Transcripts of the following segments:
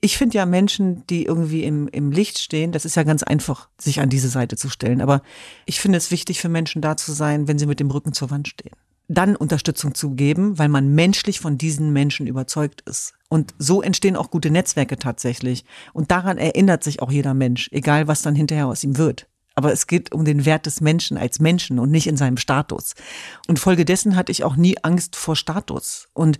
ich finde ja Menschen, die irgendwie im, im Licht stehen, das ist ja ganz einfach, sich an diese Seite zu stellen. Aber ich finde es wichtig für Menschen da zu sein, wenn sie mit dem Rücken zur Wand stehen. Dann Unterstützung zu geben, weil man menschlich von diesen Menschen überzeugt ist. Und so entstehen auch gute Netzwerke tatsächlich. Und daran erinnert sich auch jeder Mensch, egal was dann hinterher aus ihm wird. Aber es geht um den Wert des Menschen als Menschen und nicht in seinem Status. Und folgedessen hatte ich auch nie Angst vor Status. Und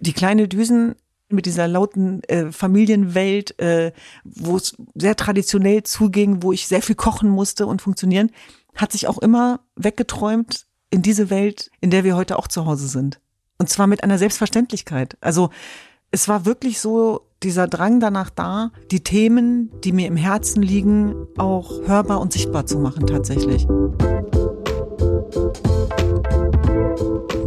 die kleine Düsen mit dieser lauten äh, Familienwelt, äh, wo es sehr traditionell zuging, wo ich sehr viel kochen musste und funktionieren, hat sich auch immer weggeträumt in diese Welt, in der wir heute auch zu Hause sind. Und zwar mit einer Selbstverständlichkeit. Also es war wirklich so dieser Drang danach da, die Themen, die mir im Herzen liegen, auch hörbar und sichtbar zu machen tatsächlich.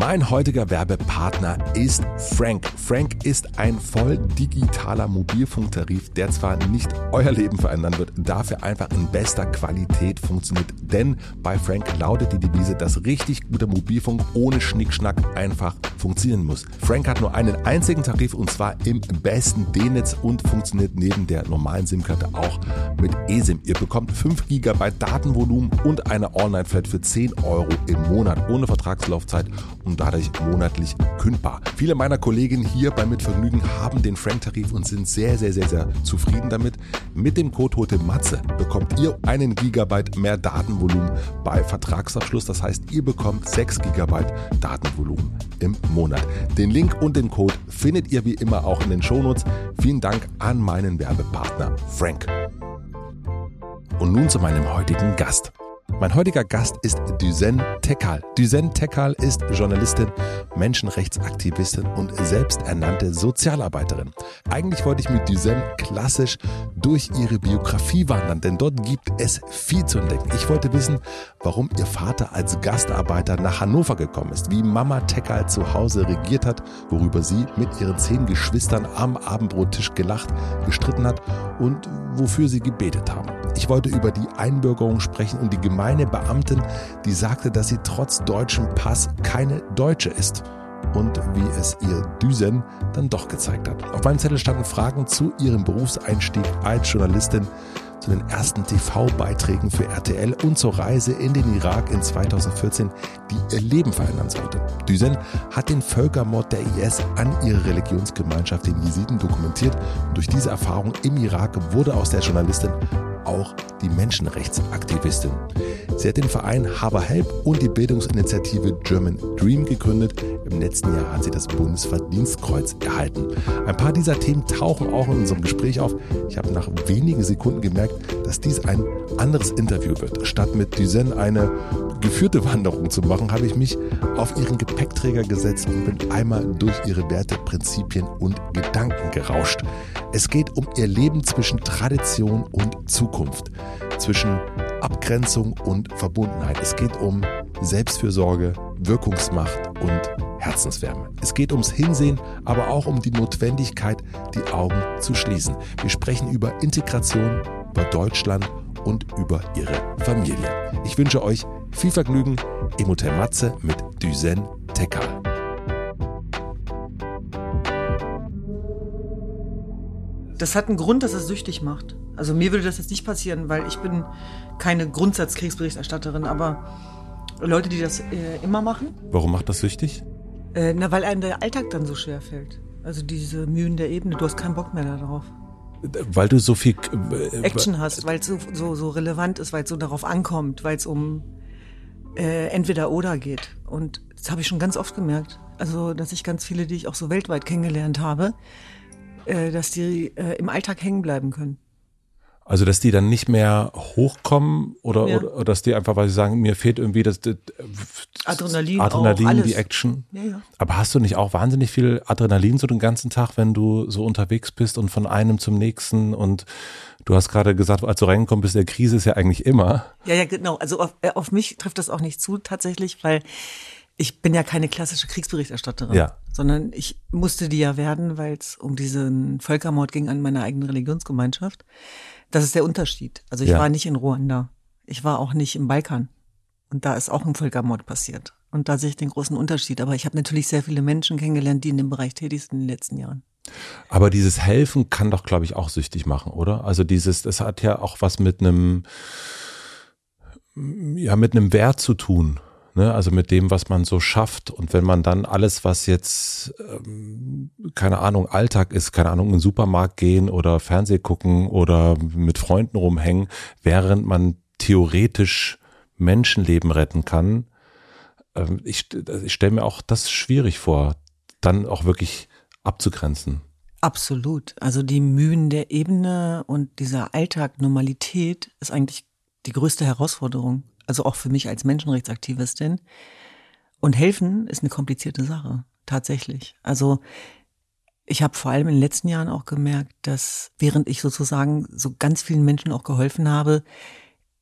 Mein heutiger Werbepartner ist Frank. Frank ist ein voll digitaler Mobilfunktarif, der zwar nicht euer Leben verändern wird, dafür einfach in bester Qualität funktioniert. Denn bei Frank lautet die Devise, dass richtig guter Mobilfunk ohne Schnickschnack einfach funktionieren muss. Frank hat nur einen einzigen Tarif und zwar im besten D-Netz und funktioniert neben der normalen SIM-Karte auch mit eSIM. Ihr bekommt 5 GB Datenvolumen und eine All-Night-Flat für 10 Euro im Monat ohne Vertragslaufzeit dadurch monatlich kündbar. Viele meiner Kollegen hier bei Mitvergnügen haben den Frank-Tarif und sind sehr, sehr, sehr, sehr zufrieden damit. Mit dem Code Hote Matze bekommt ihr einen Gigabyte mehr Datenvolumen bei Vertragsabschluss. Das heißt, ihr bekommt 6 Gigabyte Datenvolumen im Monat. Den Link und den Code findet ihr wie immer auch in den Shownotes. Vielen Dank an meinen Werbepartner Frank. Und nun zu meinem heutigen Gast. Mein heutiger Gast ist Düsen Tekal. Düsen Tekal ist Journalistin, Menschenrechtsaktivistin und selbsternannte Sozialarbeiterin. Eigentlich wollte ich mit Düsen klassisch durch ihre Biografie wandern, denn dort gibt es viel zu entdecken. Ich wollte wissen, warum ihr Vater als Gastarbeiter nach Hannover gekommen ist, wie Mama Tekal zu Hause regiert hat, worüber sie mit ihren zehn Geschwistern am Abendbrottisch gelacht, gestritten hat und wofür sie gebetet haben. Ich wollte über die Einbürgerung sprechen und die gemeine Beamtin, die sagte, dass sie trotz deutschem Pass keine Deutsche ist. Und wie es ihr Düsen dann doch gezeigt hat. Auf meinem Zettel standen Fragen zu ihrem Berufseinstieg als Journalistin, zu den ersten TV-Beiträgen für RTL und zur Reise in den Irak in 2014, die ihr Leben verändern sollte. Düsen hat den Völkermord der IS an ihre Religionsgemeinschaft, den Jesiden, dokumentiert und durch diese Erfahrung im Irak wurde aus der Journalistin auch die Menschenrechtsaktivistin. Sie hat den Verein Haber Help und die Bildungsinitiative German Dream gegründet. Im letzten Jahr hat sie das Bundesverdienstkreuz erhalten. Ein paar dieser Themen tauchen auch in unserem Gespräch auf. Ich habe nach wenigen Sekunden gemerkt, dass dies ein anderes Interview wird. Statt mit Duzen eine geführte Wanderung zu machen, habe ich mich auf ihren Gepäckträger gesetzt und bin einmal durch ihre Werte, Prinzipien und Gedanken gerauscht. Es geht um ihr Leben zwischen Tradition und Zukunft, zwischen Abgrenzung und Verbundenheit. Es geht um Selbstfürsorge, Wirkungsmacht und Herzenswärme. Es geht ums Hinsehen, aber auch um die Notwendigkeit, die Augen zu schließen. Wir sprechen über Integration, über Deutschland und über ihre Familie. Ich wünsche euch viel Vergnügen im Hotel Matze mit Düsen Tekal. Das hat einen Grund, dass es süchtig macht. Also mir würde das jetzt nicht passieren, weil ich bin keine Grundsatzkriegsberichterstatterin, aber Leute, die das äh, immer machen. Warum macht das süchtig? Äh, na, weil einem der Alltag dann so schwer fällt. Also diese Mühen der Ebene, du hast keinen Bock mehr darauf. Weil du so viel äh, Action hast, weil es so, so, so relevant ist, weil es so darauf ankommt, weil es um äh, entweder oder geht. Und das habe ich schon ganz oft gemerkt. Also, dass ich ganz viele, die ich auch so weltweit kennengelernt habe, äh, dass die äh, im Alltag hängen bleiben können. Also, dass die dann nicht mehr hochkommen oder, ja. oder, oder, dass die einfach, weil sie sagen, mir fehlt irgendwie das, das Adrenalin, Adrenalin auch, die Action. Ja, ja. Aber hast du nicht auch wahnsinnig viel Adrenalin so den ganzen Tag, wenn du so unterwegs bist und von einem zum nächsten und du hast gerade gesagt, als du reingekommen bist, der Krise ist ja eigentlich immer. Ja, ja, genau. Also auf, äh, auf mich trifft das auch nicht zu tatsächlich, weil ich bin ja keine klassische Kriegsberichterstatterin, Ja. sondern ich musste die ja werden, weil es um diesen Völkermord ging an meiner eigenen Religionsgemeinschaft. Das ist der Unterschied. Also ich Ja. war nicht in Ruanda. Ich war auch nicht im Balkan. Und da ist auch ein Völkermord passiert. Und da sehe ich den großen Unterschied. Aber ich habe natürlich sehr viele Menschen kennengelernt, die in dem Bereich tätig sind in den letzten Jahren. Aber dieses Helfen kann doch, glaube ich, auch süchtig machen, oder? Also dieses, das hat ja auch was mit einem, ja, mit einem Wert zu tun. Ne? Also mit dem, was man so schafft. Und wenn man dann alles, was jetzt, ähm, keine Ahnung, Alltag ist, keine Ahnung, in den Supermarkt gehen oder Fernseh gucken oder mit Freunden rumhängen, während man theoretisch Menschenleben retten kann. Ähm, ich ich stelle mir auch das schwierig vor, dann auch wirklich abzugrenzen. Absolut. Also die Mühen der Ebene und dieser Alltag, Normalität ist eigentlich die größte Herausforderung. Also auch für mich als Menschenrechtsaktivistin. Und helfen ist eine komplizierte Sache, tatsächlich. Also ich habe vor allem in den letzten Jahren auch gemerkt, dass während ich sozusagen so ganz vielen Menschen auch geholfen habe,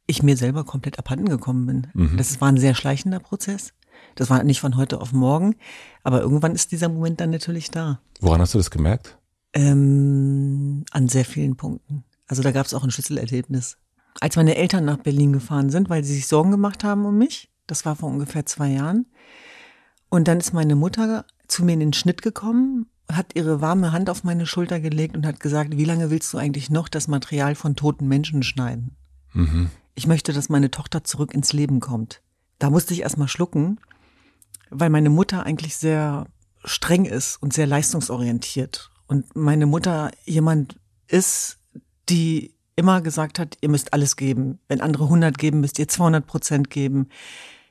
ich mir selber komplett abhanden gekommen bin. Mhm. Das war ein sehr schleichender Prozess. Das war nicht von heute auf morgen, aber irgendwann ist dieser Moment dann natürlich da. Woran hast du das gemerkt? Ähm, an sehr vielen Punkten. Also da gab es auch ein Schlüsselerlebnis. Als meine Eltern nach Berlin gefahren sind, weil sie sich Sorgen gemacht haben um mich, das war vor ungefähr zwei Jahren. Und dann ist meine Mutter zu mir in den Schnitt gekommen, hat ihre warme Hand auf meine Schulter gelegt und hat gesagt, wie lange willst du eigentlich noch das Material von toten Menschen schneiden? Mhm. Ich möchte, dass meine Tochter zurück ins Leben kommt. Da musste ich erstmal schlucken, weil meine Mutter eigentlich sehr streng ist und sehr leistungsorientiert. Und meine Mutter jemand ist, die immer gesagt hat, ihr müsst alles geben. Wenn andere 100 geben, müsst ihr 200 Prozent geben.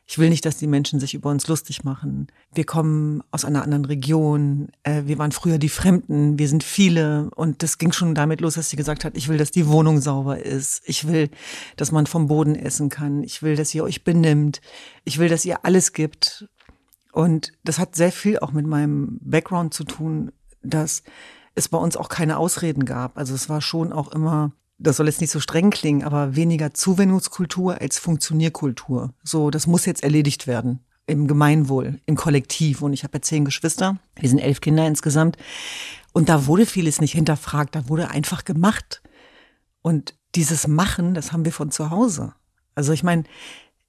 Ich will nicht, dass die Menschen sich über uns lustig machen. Wir kommen aus einer anderen Region. Äh, wir waren früher die Fremden. Wir sind viele. Und das ging schon damit los, dass sie gesagt hat, ich will, dass die Wohnung sauber ist. Ich will, dass man vom Boden essen kann. Ich will, dass ihr euch benimmt. Ich will, dass ihr alles gibt. Und das hat sehr viel auch mit meinem Background zu tun, dass es bei uns auch keine Ausreden gab. Also es war schon auch immer, das soll jetzt nicht so streng klingen, aber weniger Zuwendungskultur als Funktionierkultur. So, das muss jetzt erledigt werden. Im Gemeinwohl, im Kollektiv. Und ich habe ja zehn Geschwister. Wir sind elf Kinder insgesamt. Und da wurde vieles nicht hinterfragt. Da wurde einfach gemacht. Und dieses Machen, das haben wir von zu Hause. Also ich meine,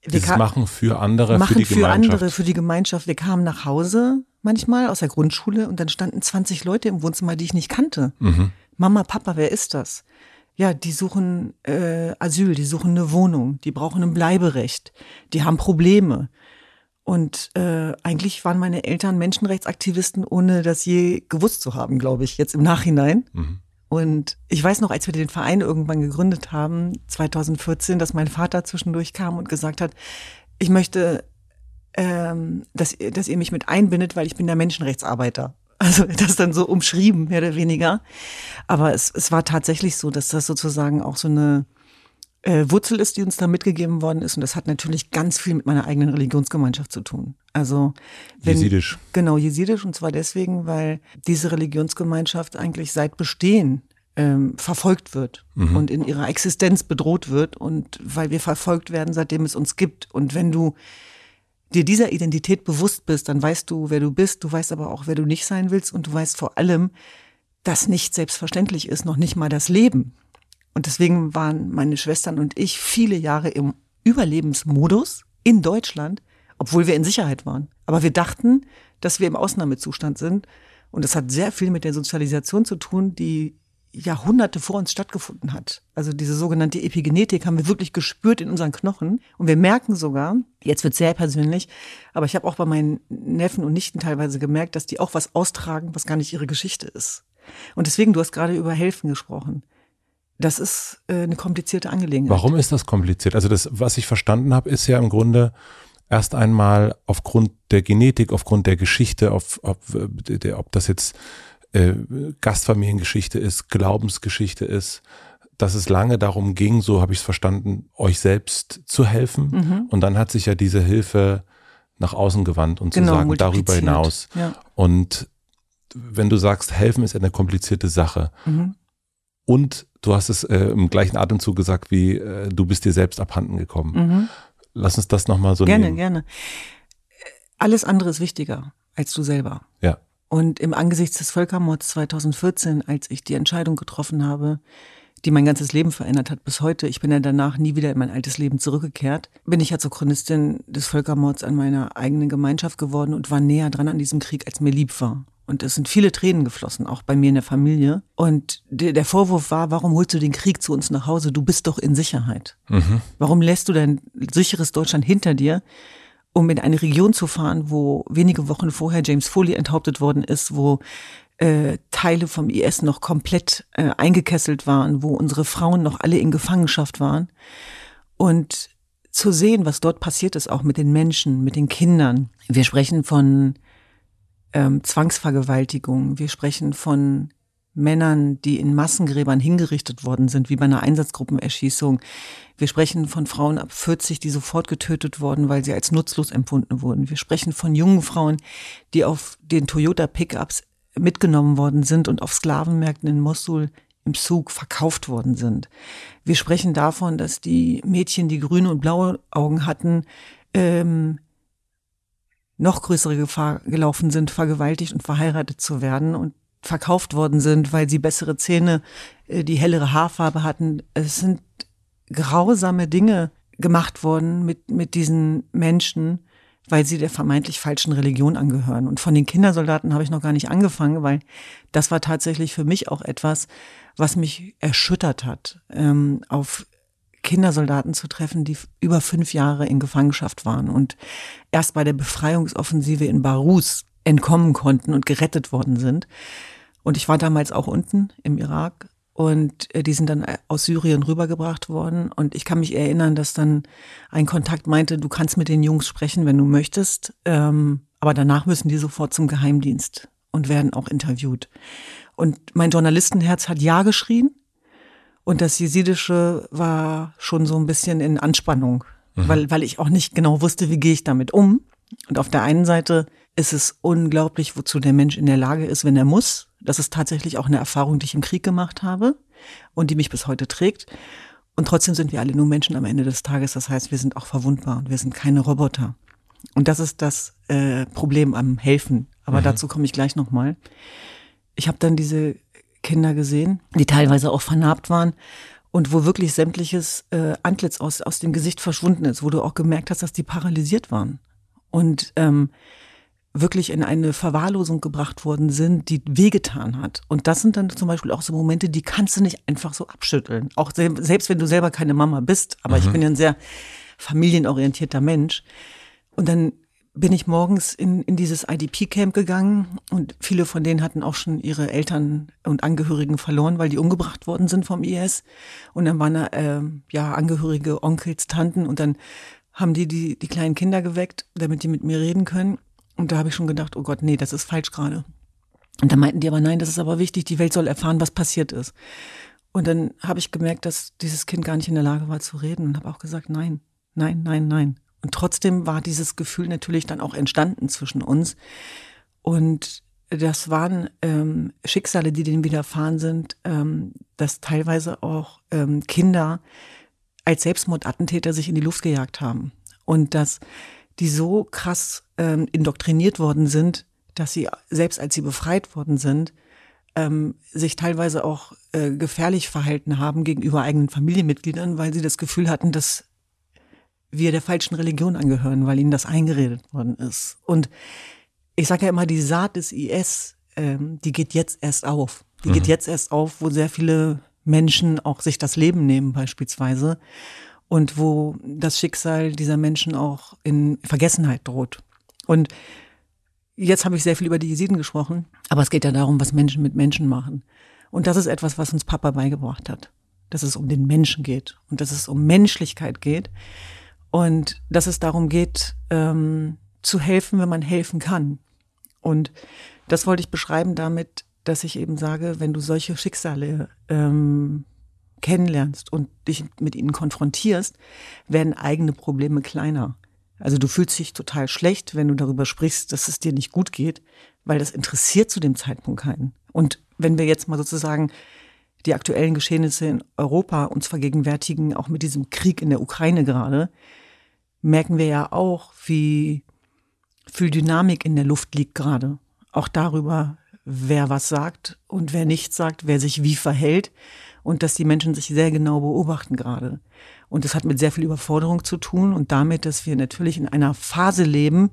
wir Dieses Machen für andere, machen für die für Gemeinschaft. andere, für die Gemeinschaft. Wir kamen nach Hause manchmal aus der Grundschule und dann standen 20 Leute im Wohnzimmer, die ich nicht kannte. Mhm. Mama, Papa, wer ist das? Ja, die suchen äh, Asyl, die suchen eine Wohnung, die brauchen ein Bleiberecht, die haben Probleme. Und äh, eigentlich waren meine Eltern Menschenrechtsaktivisten, ohne das je gewusst zu haben, glaube ich, jetzt im Nachhinein. Mhm. Und ich weiß noch, als wir den Verein irgendwann gegründet haben, 2014, dass mein Vater zwischendurch kam und gesagt hat, ich möchte, ähm, dass, ihr- dass ihr mich mit einbindet, weil ich bin der Menschenrechtsarbeiter. Also das dann so umschrieben, mehr oder weniger. Aber es, es war tatsächlich so, dass das sozusagen auch so eine äh, Wurzel ist, die uns da mitgegeben worden ist. Und das hat natürlich ganz viel mit meiner eigenen Religionsgemeinschaft zu tun. Also wenn, Jesidisch. Genau, jesidisch. Und zwar deswegen, weil diese Religionsgemeinschaft eigentlich seit Bestehen ähm, verfolgt wird und in ihrer Existenz bedroht wird und weil wir verfolgt werden, seitdem es uns gibt. Und wenn du dir dieser Identität bewusst bist, dann weißt du, wer du bist, du weißt aber auch, wer du nicht sein willst und du weißt vor allem, dass nicht selbstverständlich ist, noch nicht mal das Leben. Und deswegen waren meine Schwestern und ich viele Jahre im Überlebensmodus in Deutschland, obwohl wir in Sicherheit waren. Aber wir dachten, dass wir im Ausnahmezustand sind. Und das hat sehr viel mit der Sozialisation zu tun, die Jahrhunderte vor uns stattgefunden hat. Also diese sogenannte Epigenetik haben wir wirklich gespürt in unseren Knochen. Und wir merken sogar, jetzt wird sehr persönlich, aber ich habe auch bei meinen Neffen und Nichten teilweise gemerkt, dass die auch was austragen, was gar nicht ihre Geschichte ist. Und deswegen, du hast gerade über Helfen gesprochen. Das ist äh, eine komplizierte Angelegenheit. Warum ist das kompliziert? Also das, was ich verstanden habe, ist ja im Grunde erst einmal aufgrund der Genetik, aufgrund der Geschichte, auf, auf, der, ob das jetzt äh, Gastfamiliengeschichte ist, Glaubensgeschichte ist, dass es lange darum ging, so habe ich es verstanden, euch selbst zu helfen. Mhm. Und dann hat sich ja diese Hilfe nach außen gewandt und Genau, zu sagen, darüber hinaus. Ja. Und wenn du sagst, helfen ist eine komplizierte Sache. Mhm. Und du hast es äh, im gleichen Atemzug gesagt, wie äh, du bist dir selbst abhanden gekommen. Mhm. Lass uns das nochmal so Gerne, nehmen. gerne. alles andere ist wichtiger als du selber. Ja. Und im Angesichts des Völkermords 2014, als ich die Entscheidung getroffen habe, die mein ganzes Leben verändert hat bis heute, ich bin ja danach nie wieder in mein altes Leben zurückgekehrt, bin ich ja zur Chronistin des Völkermords an meiner eigenen Gemeinschaft geworden und war näher dran an diesem Krieg, als mir lieb war. Und es sind viele Tränen geflossen, auch bei mir in der Familie. Und der Vorwurf war, warum holst du den Krieg zu uns nach Hause? Du bist doch in Sicherheit. Mhm. Warum lässt du dein sicheres Deutschland hinter dir, um in eine Region zu fahren, wo wenige Wochen vorher James Foley enthauptet worden ist, wo äh, Teile vom IS noch komplett äh, eingekesselt waren, wo unsere Frauen noch alle in Gefangenschaft waren. Und zu sehen, was dort passiert ist, auch mit den Menschen, mit den Kindern. Wir sprechen von ähm, Zwangsvergewaltigung, wir sprechen von Männern, die in Massengräbern hingerichtet worden sind, wie bei einer Einsatzgruppenerschießung. Wir sprechen von Frauen ab 40, die sofort getötet wurden, weil sie als nutzlos empfunden wurden. Wir sprechen von jungen Frauen, die auf den Toyota Pickups mitgenommen worden sind und auf Sklavenmärkten in Mosul im Zug verkauft worden sind. Wir sprechen davon, dass die Mädchen, die grüne und blaue Augen hatten, ähm, noch größere Gefahr gelaufen sind, vergewaltigt und verheiratet zu werden und verkauft worden sind, weil sie bessere Zähne, äh, die hellere Haarfarbe hatten. Es sind grausame Dinge gemacht worden mit, mit diesen Menschen, weil sie der vermeintlich falschen Religion angehören. Und von den Kindersoldaten habe ich noch gar nicht angefangen, weil das war tatsächlich für mich auch etwas, was mich erschüttert hat, ähm, auf Kindersoldaten zu treffen, die über fünf Jahre in Gefangenschaft waren und erst bei der Befreiungsoffensive in Barus entkommen konnten und gerettet worden sind. Und ich war damals auch unten im Irak und äh, die sind dann äh, aus Syrien rübergebracht worden. Und ich kann mich erinnern, dass dann ein Kontakt meinte, du kannst mit den Jungs sprechen, wenn du möchtest, ähm, aber danach müssen die sofort zum Geheimdienst und werden auch interviewt. Und mein Journalistenherz hat Ja geschrien. Und das Jesidische war schon so ein bisschen in Anspannung, mhm. weil, weil ich auch nicht genau wusste, wie gehe ich damit um. Und auf der einen Seite ist es unglaublich, wozu der Mensch in der Lage ist, wenn er muss. Das ist tatsächlich auch eine Erfahrung, die ich im Krieg gemacht habe und die mich bis heute trägt. Und trotzdem sind wir alle nur Menschen am Ende des Tages. Das heißt, wir sind auch verwundbar und wir sind keine Roboter. Und das ist das äh, Problem am Helfen. Aber mhm. dazu komme ich gleich nochmal. Ich habe dann diese Kinder gesehen, die teilweise auch vernarbt waren und wo wirklich sämtliches äh, Antlitz aus, aus dem Gesicht verschwunden ist, wo du auch gemerkt hast, dass die paralysiert waren. Und ähm, wirklich in eine Verwahrlosung gebracht worden sind, die wehgetan hat. Und das sind dann zum Beispiel auch so Momente, die kannst du nicht einfach so abschütteln. Auch selbst wenn du selber keine Mama bist, aber mhm. ich bin ja ein sehr familienorientierter Mensch. Und dann bin ich morgens in, in dieses IDP-Camp gegangen und viele von denen hatten auch schon ihre Eltern und Angehörigen verloren, weil die umgebracht worden sind vom IS. Und dann waren da äh, ja Angehörige, Onkels, Tanten und dann haben die, die die kleinen Kinder geweckt, damit die mit mir reden können. Und da habe ich schon gedacht, oh Gott, nee, das ist falsch gerade. Und da meinten die aber, nein, das ist aber wichtig, die Welt soll erfahren, was passiert ist. Und dann habe ich gemerkt, dass dieses Kind gar nicht in der Lage war zu reden und habe auch gesagt, nein, nein, nein, nein. Und trotzdem war dieses Gefühl natürlich dann auch entstanden zwischen uns. Und das waren ähm, Schicksale, die denen widerfahren sind, ähm, dass teilweise auch ähm, Kinder als Selbstmordattentäter sich in die Luft gejagt haben. Und dass die so krass ähm, indoktriniert worden sind, dass sie, selbst als sie befreit worden sind, ähm, sich teilweise auch äh, gefährlich verhalten haben gegenüber eigenen Familienmitgliedern, weil sie das Gefühl hatten, dass wir der falschen Religion angehören, weil ihnen das eingeredet worden ist. Und ich sage ja immer, die Saat des IS, ähm, die geht jetzt erst auf. Die mhm. geht jetzt erst auf, wo sehr viele Menschen auch sich das Leben nehmen beispielsweise und wo das Schicksal dieser Menschen auch in Vergessenheit droht. Und jetzt habe ich sehr viel über die Jesiden gesprochen, aber es geht ja darum, was Menschen mit Menschen machen. Und das ist etwas, was uns Papa beigebracht hat. Dass es um den Menschen geht und dass es um Menschlichkeit geht und dass es darum geht, ähm, zu helfen, wenn man helfen kann. Und das wollte ich beschreiben damit, dass ich eben sage, wenn du solche Schicksale ähm, kennenlernst und dich mit ihnen konfrontierst, werden eigene Probleme kleiner. Also du fühlst dich total schlecht, wenn du darüber sprichst, dass es dir nicht gut geht, weil das interessiert zu dem Zeitpunkt keinen. Und wenn wir jetzt mal sozusagen die aktuellen Geschehnisse in Europa uns vergegenwärtigen, auch mit diesem Krieg in der Ukraine gerade, merken wir ja auch, wie viel Dynamik in der Luft liegt gerade. Auch darüber, wer was sagt und wer nichts sagt, wer sich wie verhält und dass die Menschen sich sehr genau beobachten gerade. Und das hat mit sehr viel Überforderung zu tun und damit, dass wir natürlich in einer Phase leben,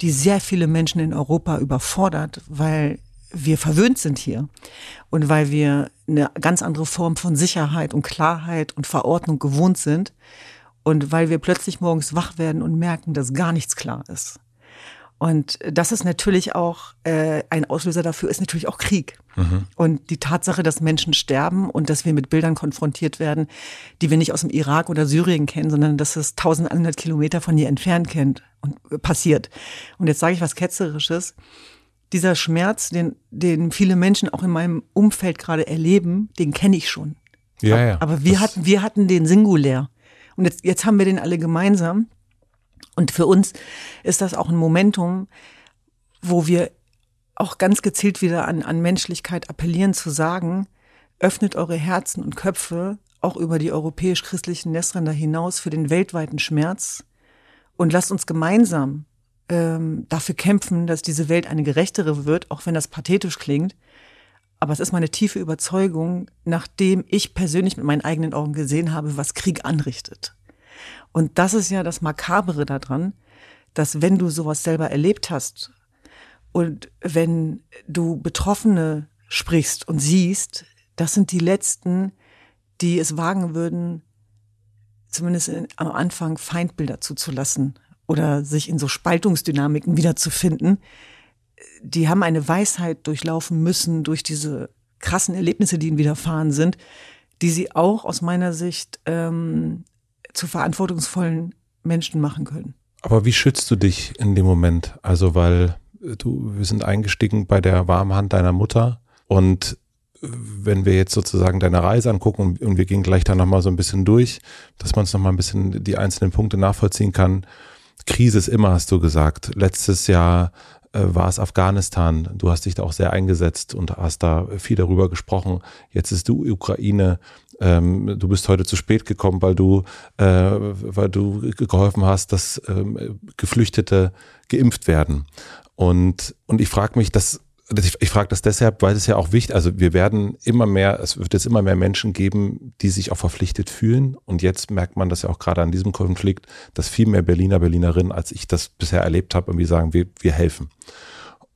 die sehr viele Menschen in Europa überfordert, weil wir verwöhnt sind hier und weil wir eine ganz andere Form von Sicherheit und Klarheit und Verordnung gewohnt sind und weil wir plötzlich morgens wach werden und merken, dass gar nichts klar ist. Und das ist natürlich auch äh, ein Auslöser dafür ist natürlich auch Krieg. Mhm. Und die Tatsache, dass Menschen sterben und dass wir mit Bildern konfrontiert werden, die wir nicht aus dem Irak oder Syrien kennen, sondern dass es 1100 Kilometer von hier entfernt kennt und äh, passiert. Und jetzt sage ich was Ketzerisches. Dieser Schmerz, den, den viele Menschen auch in meinem Umfeld gerade erleben, den kenne ich schon. Ja, ja. Aber wir hatten, wir hatten den singulär. Und jetzt, jetzt haben wir den alle gemeinsam. Und für uns ist das auch ein Momentum, wo wir auch ganz gezielt wieder an, an Menschlichkeit appellieren zu sagen, öffnet eure Herzen und Köpfe auch über die europäisch-christlichen Nestränder hinaus für den weltweiten Schmerz und lasst uns gemeinsam ähm, dafür kämpfen, dass diese Welt eine gerechtere wird, auch wenn das pathetisch klingt. Aber es ist meine tiefe Überzeugung, nachdem ich persönlich mit meinen eigenen Augen gesehen habe, was Krieg anrichtet. Und das ist ja das Makabere daran, dass wenn du sowas selber erlebt hast und wenn du Betroffene sprichst und siehst, das sind die Letzten, die es wagen würden, zumindest am Anfang Feindbilder zuzulassen oder sich in so Spaltungsdynamiken wiederzufinden. Die haben eine Weisheit durchlaufen müssen durch diese krassen Erlebnisse, die ihnen widerfahren sind, die sie auch aus meiner Sicht ähm, zu verantwortungsvollen Menschen machen können. Aber wie schützt du dich in dem Moment? Also, weil du, wir sind eingestiegen bei der warmen Hand deiner Mutter und wenn wir jetzt sozusagen deine Reise angucken und, wir gehen gleich da nochmal so ein bisschen durch, dass man es nochmal ein bisschen die einzelnen Punkte nachvollziehen kann. Krise ist immer, hast du gesagt. Letztes Jahr äh, war es Afghanistan. Du hast dich da auch sehr eingesetzt und hast da viel darüber gesprochen. Jetzt ist die Ukraine ähm, du bist heute zu spät gekommen, weil du, äh, weil du geholfen hast, dass ähm, Geflüchtete geimpft werden. Und, und ich frage mich, dass ich, ich frage das deshalb, weil es ja auch wichtig, also wir werden immer mehr, es wird jetzt immer mehr Menschen geben, die sich auch verpflichtet fühlen. Und jetzt merkt man das ja auch gerade an diesem Konflikt, dass viel mehr Berliner, Berlinerinnen, als ich das bisher erlebt habe, irgendwie sagen, wir, wir helfen.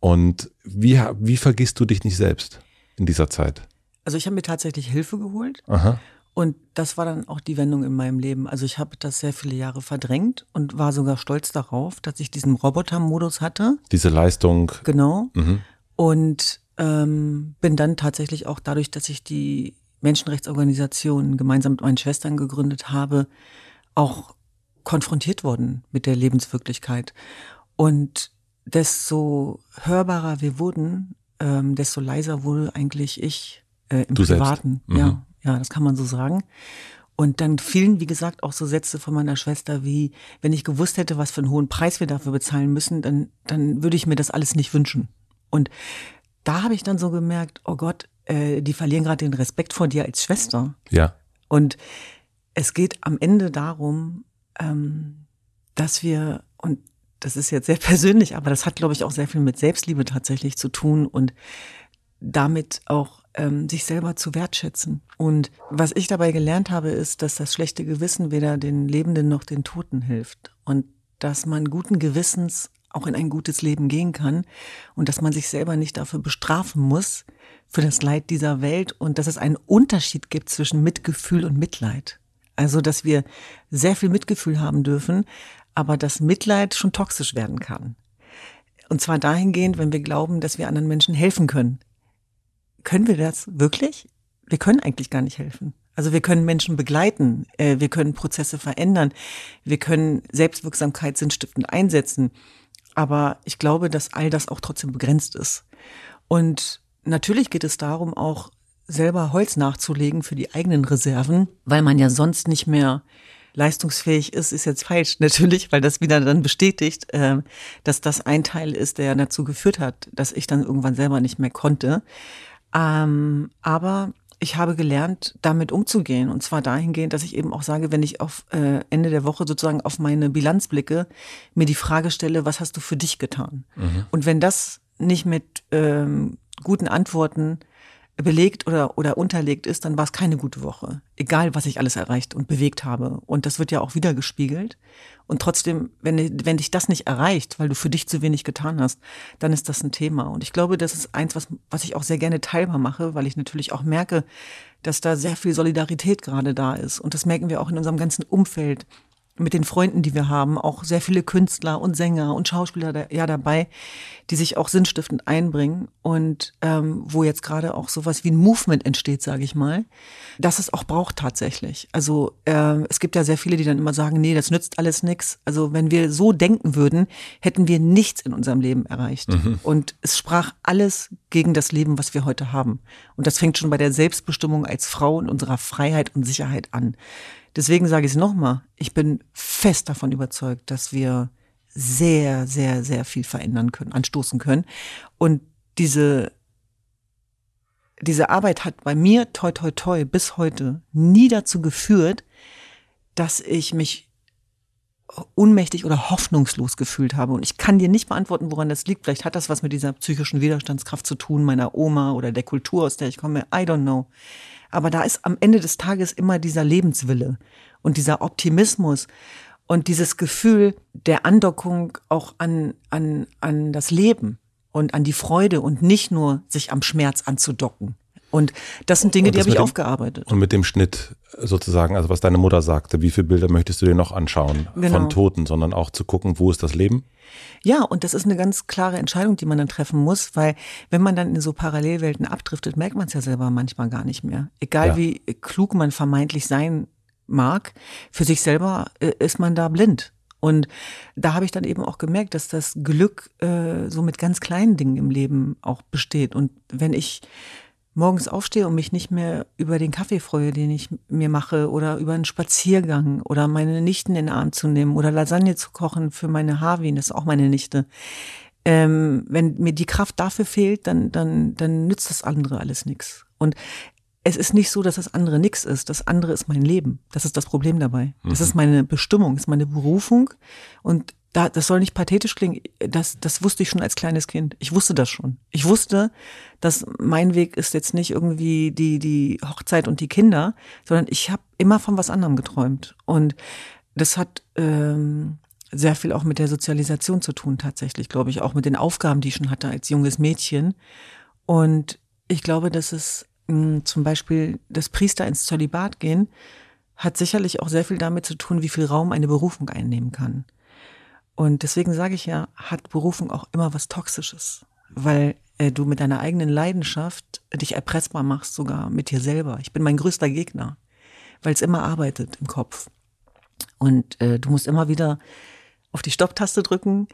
Und wie, wie vergisst du dich nicht selbst in dieser Zeit? Also ich habe mir tatsächlich Hilfe geholt. Aha. Und das war dann auch die Wendung in meinem Leben. Also ich habe das sehr viele Jahre verdrängt und war sogar stolz darauf, dass ich diesen Roboter-Modus hatte. Diese Leistung. Genau. Mhm. Und ähm, bin dann tatsächlich auch dadurch, dass ich die Menschenrechtsorganisation gemeinsam mit meinen Schwestern gegründet habe, auch konfrontiert worden mit der Lebenswirklichkeit. Und desto hörbarer wir wurden, ähm, desto leiser wurde eigentlich ich äh, im du Privaten. Mhm. Ja, ja, das kann man so sagen. Und dann fielen, wie gesagt, auch so Sätze von meiner Schwester wie, wenn ich gewusst hätte, was für einen hohen Preis wir dafür bezahlen müssen, dann, dann würde ich mir das alles nicht wünschen. Und da habe ich dann so gemerkt, oh Gott, äh, die verlieren gerade den Respekt vor dir als Schwester. Ja. Und es geht am Ende darum, ähm, dass wir, und das ist jetzt sehr persönlich, aber das hat, glaube ich, auch sehr viel mit Selbstliebe tatsächlich zu tun und damit auch ähm, sich selber zu wertschätzen. Und was ich dabei gelernt habe, ist, dass das schlechte Gewissen weder den Lebenden noch den Toten hilft. Und dass man guten Gewissens auch in ein gutes Leben gehen kann und dass man sich selber nicht dafür bestrafen muss für das Leid dieser Welt und dass es einen Unterschied gibt zwischen Mitgefühl und Mitleid. Also, dass wir sehr viel Mitgefühl haben dürfen, aber dass Mitleid schon toxisch werden kann. Und zwar dahingehend, wenn wir glauben, dass wir anderen Menschen helfen können können wir das wirklich? Wir können eigentlich gar nicht helfen. Also wir können Menschen begleiten, äh, wir können Prozesse verändern, wir können Selbstwirksamkeit sinnstiftend einsetzen. Aber ich glaube, dass all das auch trotzdem begrenzt ist. Und natürlich geht es darum, auch selber Holz nachzulegen für die eigenen Reserven, weil man ja sonst nicht mehr leistungsfähig ist, ist jetzt falsch natürlich, weil das wieder dann bestätigt, äh, dass das ein Teil ist, der dazu geführt hat, dass ich dann irgendwann selber nicht mehr konnte. Ähm, aber ich habe gelernt, damit umzugehen. Und zwar dahingehend, dass ich eben auch sage, wenn ich auf äh, Ende der Woche sozusagen auf meine Bilanz blicke, mir die Frage stelle, was hast du für dich getan? Mhm. Und wenn das nicht mit ähm, guten Antworten belegt oder, oder unterlegt ist, dann war es keine gute Woche. Egal, was ich alles erreicht und bewegt habe. Und das wird ja auch wieder gespiegelt. Und trotzdem, wenn, wenn dich das nicht erreicht, weil du für dich zu wenig getan hast, dann ist das ein Thema. Und ich glaube, das ist eins, was, was ich auch sehr gerne teilbar mache, weil ich natürlich auch merke, dass da sehr viel Solidarität gerade da ist. Und das merken wir auch in unserem ganzen Umfeld mit den Freunden, die wir haben, auch sehr viele Künstler und Sänger und Schauspieler da, ja dabei, die sich auch sinnstiftend einbringen und ähm, wo jetzt gerade auch sowas wie ein Movement entsteht, sage ich mal, dass es auch braucht tatsächlich. Also äh, es gibt ja sehr viele, die dann immer sagen, nee, das nützt alles nichts. Also wenn wir so denken würden, hätten wir nichts in unserem Leben erreicht. Mhm. Und es sprach alles gegen das Leben, was wir heute haben. Und das fängt schon bei der Selbstbestimmung als Frau und unserer Freiheit und Sicherheit an. Deswegen sage ich es nochmal, ich bin fest davon überzeugt, dass wir sehr, sehr, sehr viel verändern können, anstoßen können. Und diese, diese Arbeit hat bei mir, toi, toi, toi, bis heute nie dazu geführt, dass ich mich unmächtig oder hoffnungslos gefühlt habe. Und ich kann dir nicht beantworten, woran das liegt. Vielleicht hat das was mit dieser psychischen Widerstandskraft zu tun, meiner Oma oder der Kultur, aus der ich komme. I don't know. Aber da ist am Ende des Tages immer dieser Lebenswille und dieser Optimismus und dieses Gefühl der Andockung auch an, an, an das Leben und an die Freude und nicht nur sich am Schmerz anzudocken. Und das sind Dinge, die habe ich dem, aufgearbeitet. Und mit dem Schnitt sozusagen, also was deine Mutter sagte, wie viele Bilder möchtest du dir noch anschauen genau. von Toten, sondern auch zu gucken, wo ist das Leben? Ja, und das ist eine ganz klare Entscheidung, die man dann treffen muss, weil wenn man dann in so Parallelwelten abdriftet, merkt man es ja selber manchmal gar nicht mehr. Egal ja. wie klug man vermeintlich sein mag, für sich selber äh, ist man da blind. Und da habe ich dann eben auch gemerkt, dass das Glück äh, so mit ganz kleinen Dingen im Leben auch besteht. Und wenn ich morgens aufstehe und mich nicht mehr über den Kaffee freue, den ich mir mache oder über einen Spaziergang oder meine Nichten in den Arm zu nehmen oder Lasagne zu kochen für meine Harvin, das ist auch meine Nichte. Ähm, wenn mir die Kraft dafür fehlt, dann, dann, dann nützt das andere alles nichts. Und es ist nicht so, dass das andere nichts ist. Das andere ist mein Leben. Das ist das Problem dabei. Das mhm. ist meine Bestimmung, das ist meine Berufung. Und da, das soll nicht pathetisch klingen, das, das wusste ich schon als kleines Kind. Ich wusste das schon. Ich wusste, dass mein Weg ist jetzt nicht irgendwie die, die Hochzeit und die Kinder, sondern ich habe immer von was anderem geträumt. Und das hat ähm, sehr viel auch mit der Sozialisation zu tun, tatsächlich, glaube ich, auch mit den Aufgaben, die ich schon hatte als junges Mädchen. Und ich glaube, dass es mh, hm, zum Beispiel das Priester ins Zölibat gehen, hat sicherlich auch sehr viel damit zu tun, wie viel Raum eine Berufung einnehmen kann. Und deswegen sage ich ja, hat Berufung auch immer was Toxisches, weil äh, du mit deiner eigenen Leidenschaft dich erpressbar machst, sogar mit dir selber. Ich bin mein größter Gegner, weil es immer arbeitet im Kopf. Und äh, du musst immer wieder auf die Stopptaste drücken,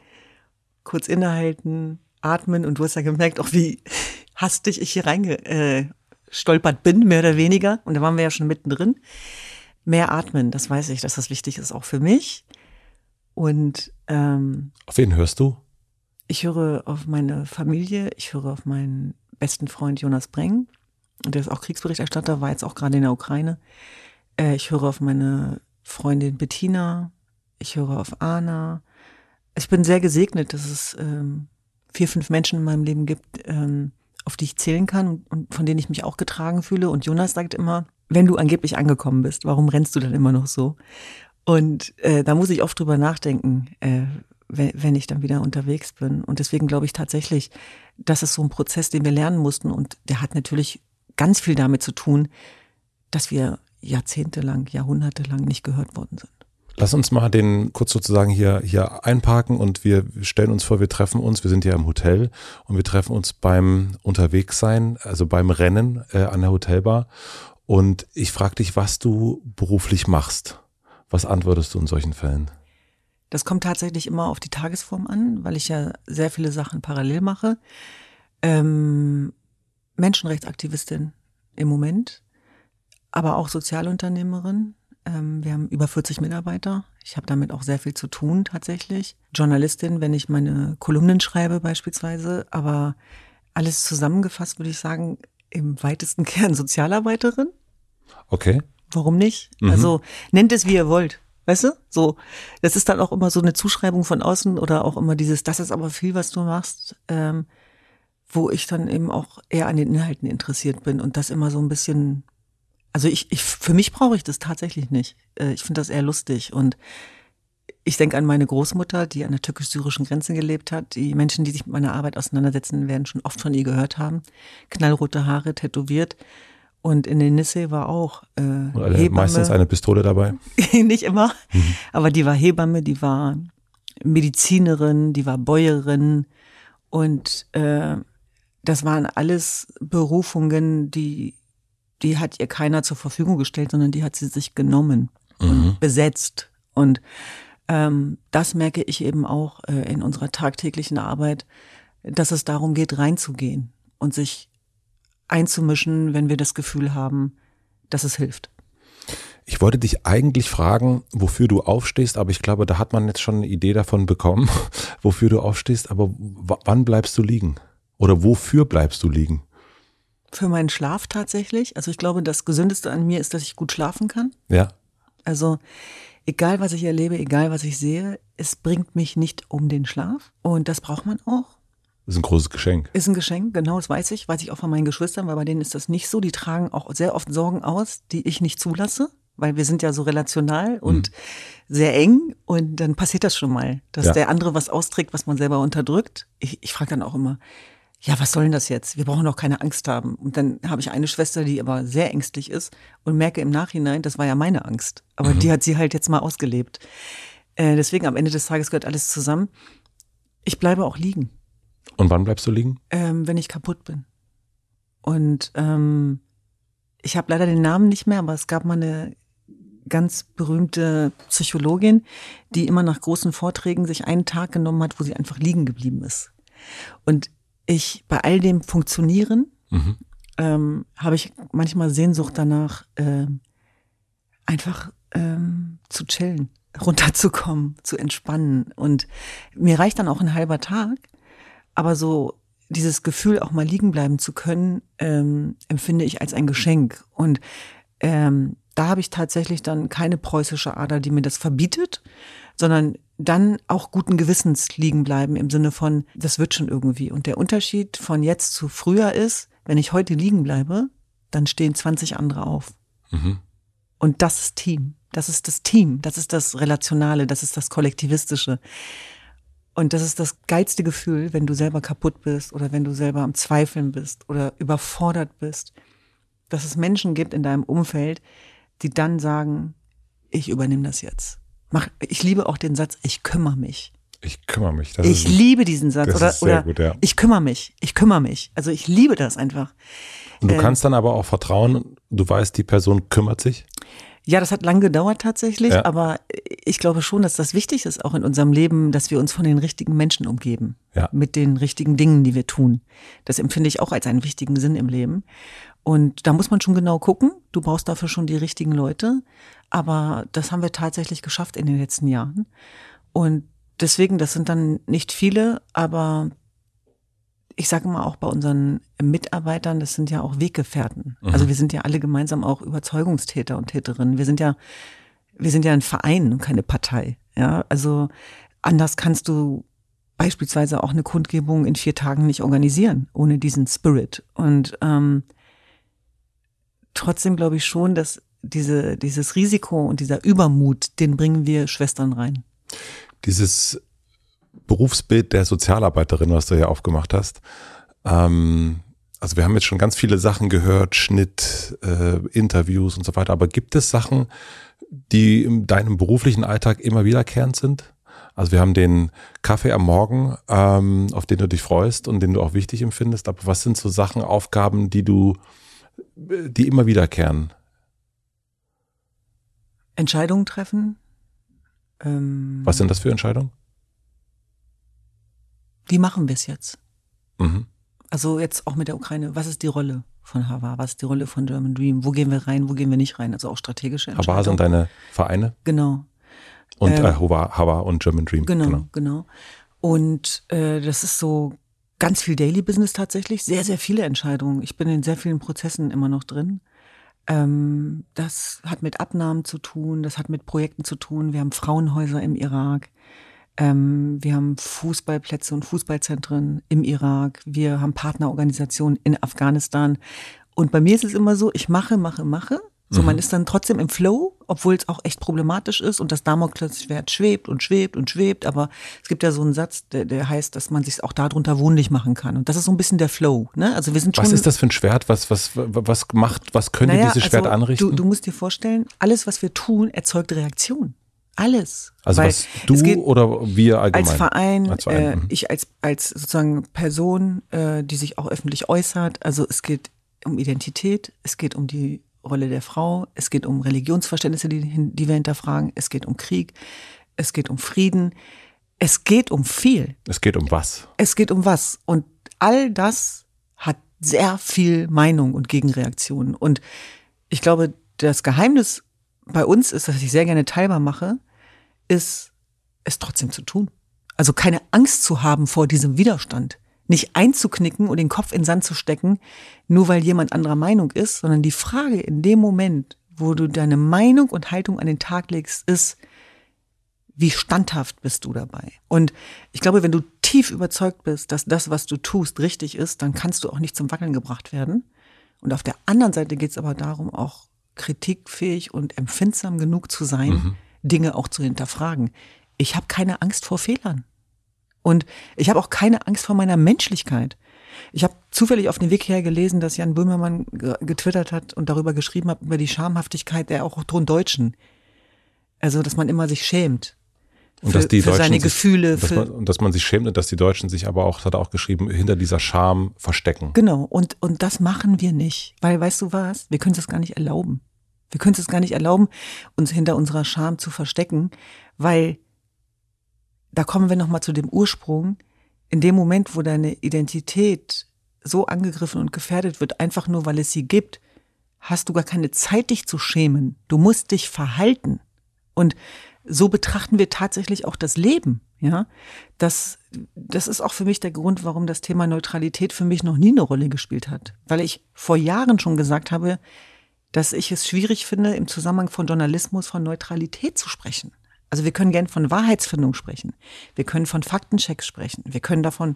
kurz innehalten, atmen und du hast ja gemerkt, auch wie hastig ich hier reingestolpert äh, bin, mehr oder weniger. Und da waren wir ja schon mittendrin. Mehr atmen, das weiß ich, dass das wichtig ist, auch für mich. Und ähm, auf wen hörst du? Ich höre auf meine Familie, ich höre auf meinen besten Freund Jonas Breng. Der ist auch Kriegsberichterstatter, war jetzt auch gerade in der Ukraine. Äh, ich höre auf meine Freundin Bettina, ich höre auf Anna. Ich bin sehr gesegnet, dass es ähm, vier, fünf Menschen in meinem Leben gibt, ähm, auf die ich zählen kann und, und von denen ich mich auch getragen fühle. Und Jonas sagt immer, wenn du angeblich angekommen bist, warum rennst du dann immer noch so? Und äh, da muss ich oft drüber nachdenken, äh, wenn, wenn ich dann wieder unterwegs bin. Und deswegen glaube ich tatsächlich, das ist so ein Prozess, den wir lernen mussten. Und der hat natürlich ganz viel damit zu tun, dass wir jahrzehntelang, jahrhundertelang nicht gehört worden sind. Lass uns mal den kurz sozusagen hier, hier einparken und wir stellen uns vor, wir treffen uns, wir sind ja im Hotel und wir treffen uns beim Unterwegssein, also beim Rennen äh, an der Hotelbar. Und ich frage dich, was du beruflich machst. Was antwortest du in solchen Fällen? Das kommt tatsächlich immer auf die Tagesform an, weil ich ja sehr viele Sachen parallel mache. Ähm, Menschenrechtsaktivistin im Moment, aber auch Sozialunternehmerin. Ähm, wir haben über 40 Mitarbeiter. Ich habe damit auch sehr viel zu tun tatsächlich. Journalistin, wenn ich meine Kolumnen schreibe beispielsweise. Aber alles zusammengefasst würde ich sagen, im weitesten Kern Sozialarbeiterin. Okay. Warum nicht? Mhm. Also nennt es, wie ihr wollt. Weißt du? So, das ist dann auch immer so eine Zuschreibung von außen oder auch immer dieses, das ist aber viel, was du machst, ähm, wo ich dann eben auch eher an den Inhalten interessiert bin und das immer so ein bisschen, also ich, ich für mich brauche ich das tatsächlich nicht. Äh, ich finde das eher lustig und ich denke an meine Großmutter, die an der türkisch-syrischen Grenze gelebt hat. Die Menschen, die sich mit meiner Arbeit auseinandersetzen, werden schon oft von ihr gehört haben. Knallrote Haare, tätowiert. Und in den Nisse war auch äh, alle Hebamme. meistens eine Pistole dabei. nicht immer, aber die war Hebamme, die war Medizinerin, die war Bäuerin. Und äh, das waren alles Berufungen, die die hat ihr keiner zur Verfügung gestellt, sondern die hat sie sich genommen und besetzt. Und ähm, das merke ich eben auch äh, in unserer tagtäglichen Arbeit, dass es darum geht, reinzugehen und sich einzumischen, wenn wir das Gefühl haben, dass es hilft. Ich wollte dich eigentlich fragen, wofür du aufstehst, aber ich glaube, da hat man jetzt schon eine Idee davon bekommen, wofür du aufstehst. Aber wann bleibst du liegen? Oder wofür bleibst du liegen? Für meinen Schlaf tatsächlich. Also ich glaube, das Gesündeste an mir ist, dass ich gut schlafen kann. Ja, Also egal, was ich erlebe, egal, was ich sehe, es bringt mich nicht um den Schlaf. Und das braucht man auch. Das ist ein großes Geschenk. Ist ein Geschenk, genau, das weiß ich. Weiß ich auch von meinen Geschwistern, weil bei denen ist das nicht so. Die tragen auch sehr oft Sorgen aus, die ich nicht zulasse, weil wir sind ja so relational und sehr eng. Und dann passiert das schon mal, dass Ja. der andere was austrägt, was man selber unterdrückt. Ich, ich frage dann auch immer, ja, was soll denn das jetzt? Wir brauchen doch keine Angst haben. Und dann habe ich eine Schwester, die aber sehr ängstlich ist und merke im Nachhinein, das war ja meine Angst. Aber die hat sie halt jetzt mal ausgelebt. Äh, deswegen am Ende des Tages gehört alles zusammen. Ich bleibe auch liegen Und wann bleibst du liegen? ähm, wenn ich kaputt bin. Und ähm, ich habe leider den Namen nicht mehr, aber es gab mal eine ganz berühmte Psychologin, die immer nach großen Vorträgen sich einen Tag genommen hat, wo sie einfach liegen geblieben ist. Und ich bei all dem Funktionieren Mhm. ähm, habe ich manchmal Sehnsucht danach, ähm, einfach ähm, zu chillen, runterzukommen, zu entspannen. Und mir reicht dann auch ein halber Tag, aber so dieses Gefühl, auch mal liegen bleiben zu können, ähm, empfinde ich als ein Geschenk. Und ähm, da habe ich tatsächlich dann keine preußische Ader, die mir das verbietet, sondern dann auch guten Gewissens liegen bleiben im Sinne von, das wird schon irgendwie. Und der Unterschied von jetzt zu früher ist, wenn ich heute liegen bleibe, dann stehen 20 andere auf. Mhm. Und das ist Team. Das ist das Team. Das ist das Relationale. Das ist das Kollektivistische. Und das ist das geilste Gefühl, wenn du selber kaputt bist oder wenn du selber am Zweifeln bist oder überfordert bist, dass es Menschen gibt in deinem Umfeld, die dann sagen, ich übernehme das jetzt. Mach, ich liebe auch den Satz, ich kümmere mich. Ich kümmere mich. Das Ich ist, liebe diesen Satz. das oder ist sehr oder gut, ja. ich kümmere mich. Ich kümmere mich. Also ich liebe das einfach. und du äh, kannst dann aber auch vertrauen, du weißt, die Person kümmert sich. Ja, das hat lang gedauert tatsächlich, Ja. aber ich glaube schon, dass das wichtig ist, auch in unserem Leben, dass wir uns von den richtigen Menschen umgeben. Ja. Mit den richtigen Dingen, die wir tun. Das empfinde ich auch als einen wichtigen Sinn im Leben. Und da muss man schon genau gucken. Du brauchst dafür schon die richtigen Leute. Aber das haben wir tatsächlich geschafft in den letzten Jahren. Und deswegen, das sind dann nicht viele, aber ich sage mal auch bei unseren Mitarbeitern, das sind ja auch Weggefährten. Also wir sind ja alle gemeinsam auch Überzeugungstäter und Täterinnen. Wir sind ja, wir sind ja ein Verein und keine Partei. Ja, also anders kannst du beispielsweise auch eine Kundgebung in vier Tagen nicht organisieren ohne diesen Spirit. Und ähm, trotzdem glaube ich schon, dass diese, dieses Risiko und dieser Übermut, den bringen wir Schwestern rein. Dieses Berufsbild der Sozialarbeiterin, was du ja aufgemacht hast. Ähm, also wir haben jetzt schon ganz viele Sachen gehört, Schnitt, äh, Interviews und so weiter. Aber gibt es Sachen, die in deinem beruflichen Alltag immer wiederkehrend sind? Also wir haben den Kaffee am Morgen, ähm, auf den du dich freust und den du auch wichtig empfindest. Aber was sind so Sachen, Aufgaben, die du, die immer wiederkehren? Entscheidungen treffen. Ähm, Was sind das für Entscheidungen? Wie machen wir es jetzt? Mhm. Also jetzt auch mit der Ukraine. Was ist die Rolle von Hava? Was ist die Rolle von German Dream? Wo gehen wir rein? Wo gehen wir nicht rein? Also auch strategische Hava Entscheidungen. sind deine Vereine Genau. und Ähm, äh, Hava, Hava und German Dream. Genau, genau. Und äh, das ist so Ganz viel Daily Business tatsächlich, sehr, sehr viele Entscheidungen. Ich bin in sehr vielen Prozessen immer noch drin. Ähm, das hat mit Abnahmen zu tun, das hat mit Projekten zu tun. Wir haben Frauenhäuser im Irak. Ähm, wir haben Fußballplätze und Fußballzentren im Irak. Wir haben Partnerorganisationen in Afghanistan. Und bei mir ist es immer so, ich mache, mache, mache. So, mhm. man ist dann trotzdem im Flow, obwohl es auch echt problematisch ist und das Damoklesschwert schwebt und schwebt und schwebt. Aber es gibt ja so einen Satz, der, der heißt, dass man sich auch darunter wohnlich machen kann. Und das ist so ein bisschen der Flow. Ne? Also wir sind schon. Was ist das für ein Schwert? Was, was, was macht, was könnte naja, dieses Schwert also anrichten? Du, du musst dir vorstellen, alles, was wir tun, erzeugt Reaktion. Alles. Also Weil was du oder wir allgemein? Als Verein, als Verein. Äh, mhm. ich als, als sozusagen Person, äh, die sich auch öffentlich äußert. Also es geht um Identität, es geht um die Rolle der Frau, es geht um Religionsverständnisse, die, die wir hinterfragen, es geht um Krieg, es geht um Frieden, es geht um viel. Es geht um was? Es geht um was. Und all das hat sehr viel Meinung und Gegenreaktionen. Und ich glaube, das Geheimnis bei uns ist, dass ich sehr gerne teilbar mache, ist, es trotzdem zu tun. Also keine Angst zu haben vor diesem Widerstand nicht einzuknicken und den Kopf in den Sand zu stecken, nur weil jemand anderer Meinung ist, sondern die Frage in dem Moment, wo du deine Meinung und Haltung an den Tag legst, ist, wie standhaft bist du dabei? Und ich glaube, wenn du tief überzeugt bist, dass das, was du tust, richtig ist, dann kannst du auch nicht zum Wackeln gebracht werden. Und auf der anderen Seite geht es aber darum, auch kritikfähig und empfindsam genug zu sein, mhm. Dinge auch zu hinterfragen. Ich habe keine Angst vor Fehlern. Und ich habe auch keine Angst vor meiner Menschlichkeit. Ich habe zufällig auf dem Weg her gelesen, dass Jan Böhmermann getwittert hat und darüber geschrieben hat, über die Schamhaftigkeit der auch Deutschen. Also, dass man immer sich schämt. Und für, dass die für Deutschen seine sich, Gefühle. Dass man, und dass man sich schämt und dass die Deutschen sich aber auch, das hat er auch geschrieben, hinter dieser Scham verstecken. Genau, und, und das machen wir nicht. Weil, weißt du was, wir können es gar nicht erlauben. Wir können es gar nicht erlauben, uns hinter unserer Scham zu verstecken, weil da kommen wir nochmal zu dem Ursprung. In dem Moment, wo deine Identität so angegriffen und gefährdet wird, einfach nur weil es sie gibt, hast du gar keine Zeit, dich zu schämen. Du musst dich verhalten. Und so betrachten wir tatsächlich auch das Leben. Ja, das, das ist auch für mich der Grund, warum das Thema Neutralität für mich noch nie eine Rolle gespielt hat. Weil ich vor Jahren schon gesagt habe, dass ich es schwierig finde, im Zusammenhang von Journalismus von Neutralität zu sprechen. Also wir können gern von Wahrheitsfindung sprechen. Wir können von Faktenchecks sprechen. Wir können davon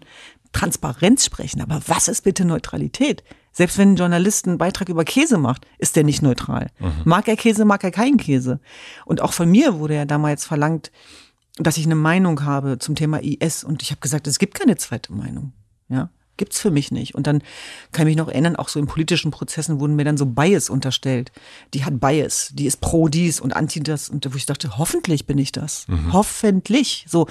Transparenz sprechen. Aber was ist bitte Neutralität? Selbst wenn ein Journalist einen Beitrag über Käse macht, ist der nicht neutral. Mhm. Mag er Käse, mag er keinen Käse. Und auch von mir wurde ja damals verlangt, dass ich eine Meinung habe zum Thema IS. Und ich habe gesagt, es gibt keine zweite Meinung. Ja. Gibt's für mich nicht. Und dann kann ich mich noch erinnern, auch so in politischen Prozessen wurden mir dann so Bias unterstellt. Die hat Bias, die ist pro dies und anti das. Und wo ich dachte, hoffentlich bin ich das. Mhm. Hoffentlich. So.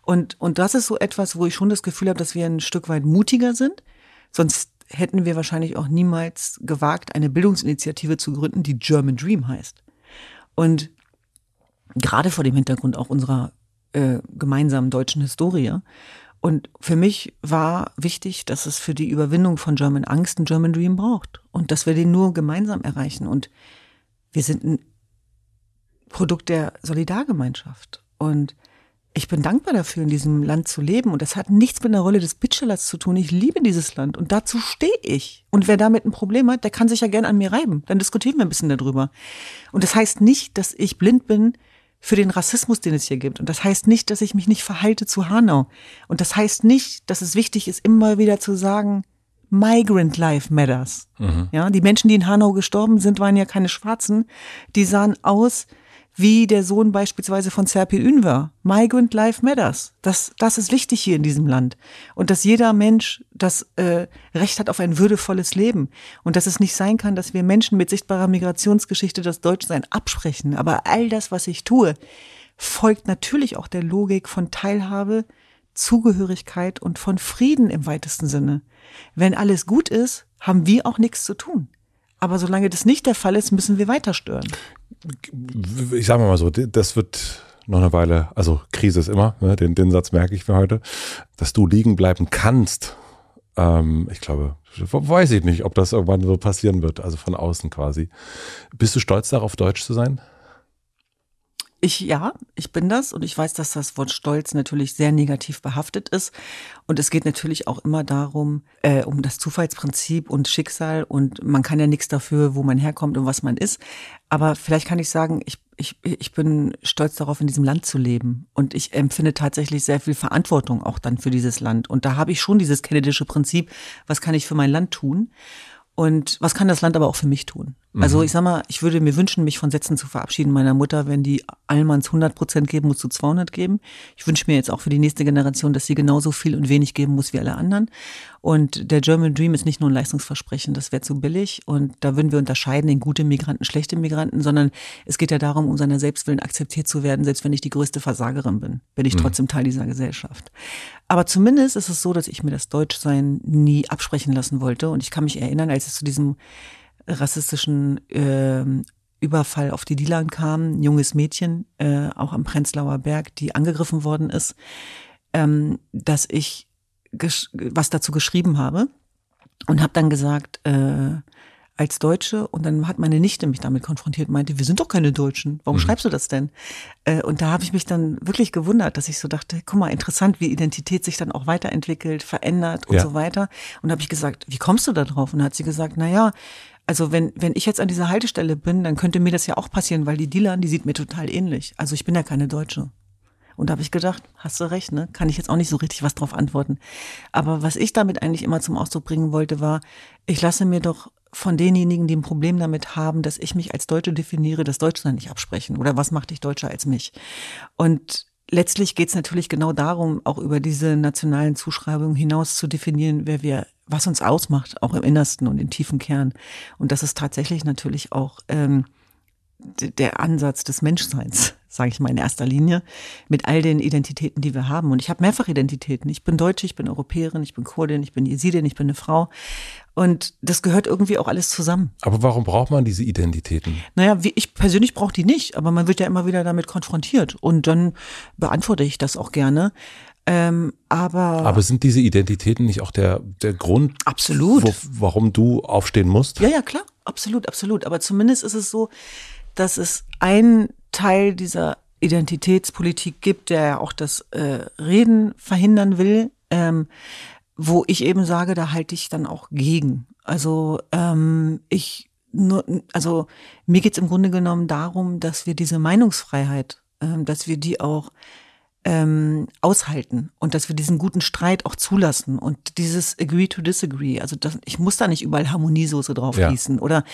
Und, und das ist so etwas, wo ich schon das Gefühl habe, dass wir ein Stück weit mutiger sind. Sonst hätten wir wahrscheinlich auch niemals gewagt, eine Bildungsinitiative zu gründen, die German Dream heißt. Und gerade vor dem Hintergrund auch unserer äh, gemeinsamen deutschen Historie und für mich war wichtig, dass es für die Überwindung von German Angst einen German Dream braucht und dass wir den nur gemeinsam erreichen. Und wir sind ein Produkt der Solidargemeinschaft. Und ich bin dankbar dafür, in diesem Land zu leben. Und das hat nichts mit der Rolle des Bittstellers zu tun. Ich liebe dieses Land und dazu stehe ich. Und wer damit ein Problem hat, der kann sich ja gern an mir reiben. Dann diskutieren wir ein bisschen darüber. Und das heißt nicht, dass ich blind bin für den Rassismus, den es hier gibt. Und das heißt nicht, dass ich mich nicht verhalte zu Hanau. Und das heißt nicht, dass es wichtig ist, immer wieder zu sagen, Migrant Life Matters. Mhm. Ja, die Menschen, die in Hanau gestorben sind, waren ja keine Schwarzen. Die sahen aus wie der Sohn beispielsweise von Serpil Ünver. Migrant Life Matters. Das, das ist wichtig hier in diesem Land. Und dass jeder Mensch das äh, Recht hat auf ein würdevolles Leben. Und dass es nicht sein kann, dass wir Menschen mit sichtbarer Migrationsgeschichte das Deutschsein absprechen. Aber all das, was ich tue, folgt natürlich auch der Logik von Teilhabe, Zugehörigkeit und von Frieden im weitesten Sinne. Wenn alles gut ist, haben wir auch nichts zu tun. Aber solange das nicht der Fall ist, müssen wir weiter stören ich sage mal so, das wird noch eine Weile, also Krise ist immer, ne, den, den Satz merke ich für heute, dass du liegen bleiben kannst. Ähm, ich glaube, weiß ich nicht, ob das irgendwann so passieren wird, also von außen quasi. Bist du stolz darauf, deutsch zu sein? Ich, ja, ich bin das und ich weiß, dass das Wort Stolz natürlich sehr negativ behaftet ist. Und es geht natürlich auch immer darum, äh, um das Zufallsprinzip und Schicksal und man kann ja nichts dafür, wo man herkommt und was man ist. Aber vielleicht kann ich sagen, ich, ich, ich bin stolz darauf, in diesem Land zu leben. Und ich empfinde tatsächlich sehr viel Verantwortung auch dann für dieses Land. Und da habe ich schon dieses kennedische Prinzip, was kann ich für mein Land tun? Und was kann das Land aber auch für mich tun? Also Mhm. ich sag mal, ich würde mir wünschen, mich von Sätzen zu verabschieden meiner Mutter, wenn die Allmanns 100 Prozent geben, musst du 200 geben. Ich wünsche mir jetzt auch für die nächste Generation, dass sie genauso viel und wenig geben muss wie alle anderen. Und der German Dream ist nicht nur ein Leistungsversprechen, das wäre zu billig. Und da würden wir unterscheiden in gute Migranten, schlechte Migranten, sondern es geht ja darum, um seiner Selbstwillen akzeptiert zu werden, selbst wenn ich die größte Versagerin bin, bin ich trotzdem Teil dieser Gesellschaft. Aber zumindest ist es so, dass ich mir das Deutschsein nie absprechen lassen wollte. Und ich kann mich erinnern, als es zu diesem rassistischen ähm, Überfall auf die Dilan kam, ein junges Mädchen, äh, auch am Prenzlauer Berg, die angegriffen worden ist, ähm, dass ich was dazu geschrieben habe und habe dann gesagt, äh, als Deutsche und dann hat meine Nichte mich damit konfrontiert, meinte, wir sind doch keine Deutschen, warum schreibst du das denn? Äh, und da habe ich mich dann wirklich gewundert, dass ich so dachte, guck mal, interessant, wie Identität sich dann auch weiterentwickelt, verändert und Ja. so weiter. Und habe ich gesagt, wie kommst du da drauf? Und hat sie gesagt, na ja, also wenn, wenn ich jetzt an dieser Haltestelle bin, dann könnte mir das ja auch passieren, weil die Dealer, die sieht mir total ähnlich. Also ich bin ja keine Deutsche. Und da habe ich gedacht, hast du recht, ne? Kann ich jetzt auch nicht so richtig was drauf antworten. Aber was ich damit eigentlich immer zum Ausdruck bringen wollte, war, ich lasse mir doch von denjenigen, die ein Problem damit haben, dass ich mich als Deutsche definiere, das Deutschland nicht absprechen. Oder was macht dich deutscher als mich? Und letztlich geht es natürlich genau darum, auch über diese nationalen Zuschreibungen hinaus zu definieren, wer wir, was uns ausmacht, auch im Innersten und im tiefen Kern. Und das ist tatsächlich natürlich auch ähm, der Ansatz des Menschseins, sage ich mal in erster Linie, mit all den Identitäten, die wir haben. Und ich habe mehrfach Identitäten. Ich bin Deutsche, ich bin Europäerin, ich bin Kurdin, ich bin Jesidin, ich bin eine Frau. Und das gehört irgendwie auch alles zusammen. Aber warum braucht man diese Identitäten? Naja, wie ich persönlich brauche die nicht, aber man wird ja immer wieder damit konfrontiert. Und dann beantworte ich das auch gerne. Ähm, aber, Aber sind diese Identitäten nicht auch der, der Grund, Absolut. wo, warum du aufstehen musst? Ja, ja, klar, absolut, absolut. Aber zumindest ist es so, dass es einen Teil dieser Identitätspolitik gibt, der ja auch das äh, Reden verhindern will, ähm, wo ich eben sage, da halte ich dann auch gegen. Also ähm, ich nur, also mir geht's im Grunde genommen darum, dass wir diese Meinungsfreiheit, ähm, dass wir die auch ähm, aushalten und dass wir diesen guten Streit auch zulassen und dieses Agree to Disagree. Also das, ich muss da nicht überall Harmoniesoße drauf Ja. gießen oder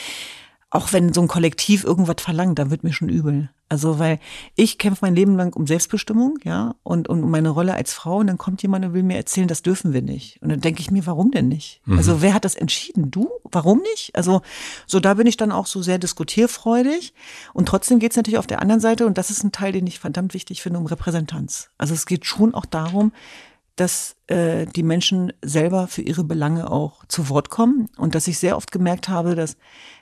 auch wenn so ein Kollektiv irgendwas verlangt, da wird mir schon übel. Also weil ich kämpfe mein Leben lang um Selbstbestimmung, ja, und, und um meine Rolle als Frau und dann kommt jemand und will mir erzählen, das dürfen wir nicht. Und dann denke ich mir, warum denn nicht? Also wer hat das entschieden? Du? Warum nicht? Also so da bin ich dann auch so sehr diskutierfreudig und trotzdem geht es natürlich auf der anderen Seite und das ist ein Teil, den ich verdammt wichtig finde, um Repräsentanz. Also es geht schon auch darum, dass äh, die Menschen selber für ihre Belange auch zu Wort kommen und dass ich sehr oft gemerkt habe, dass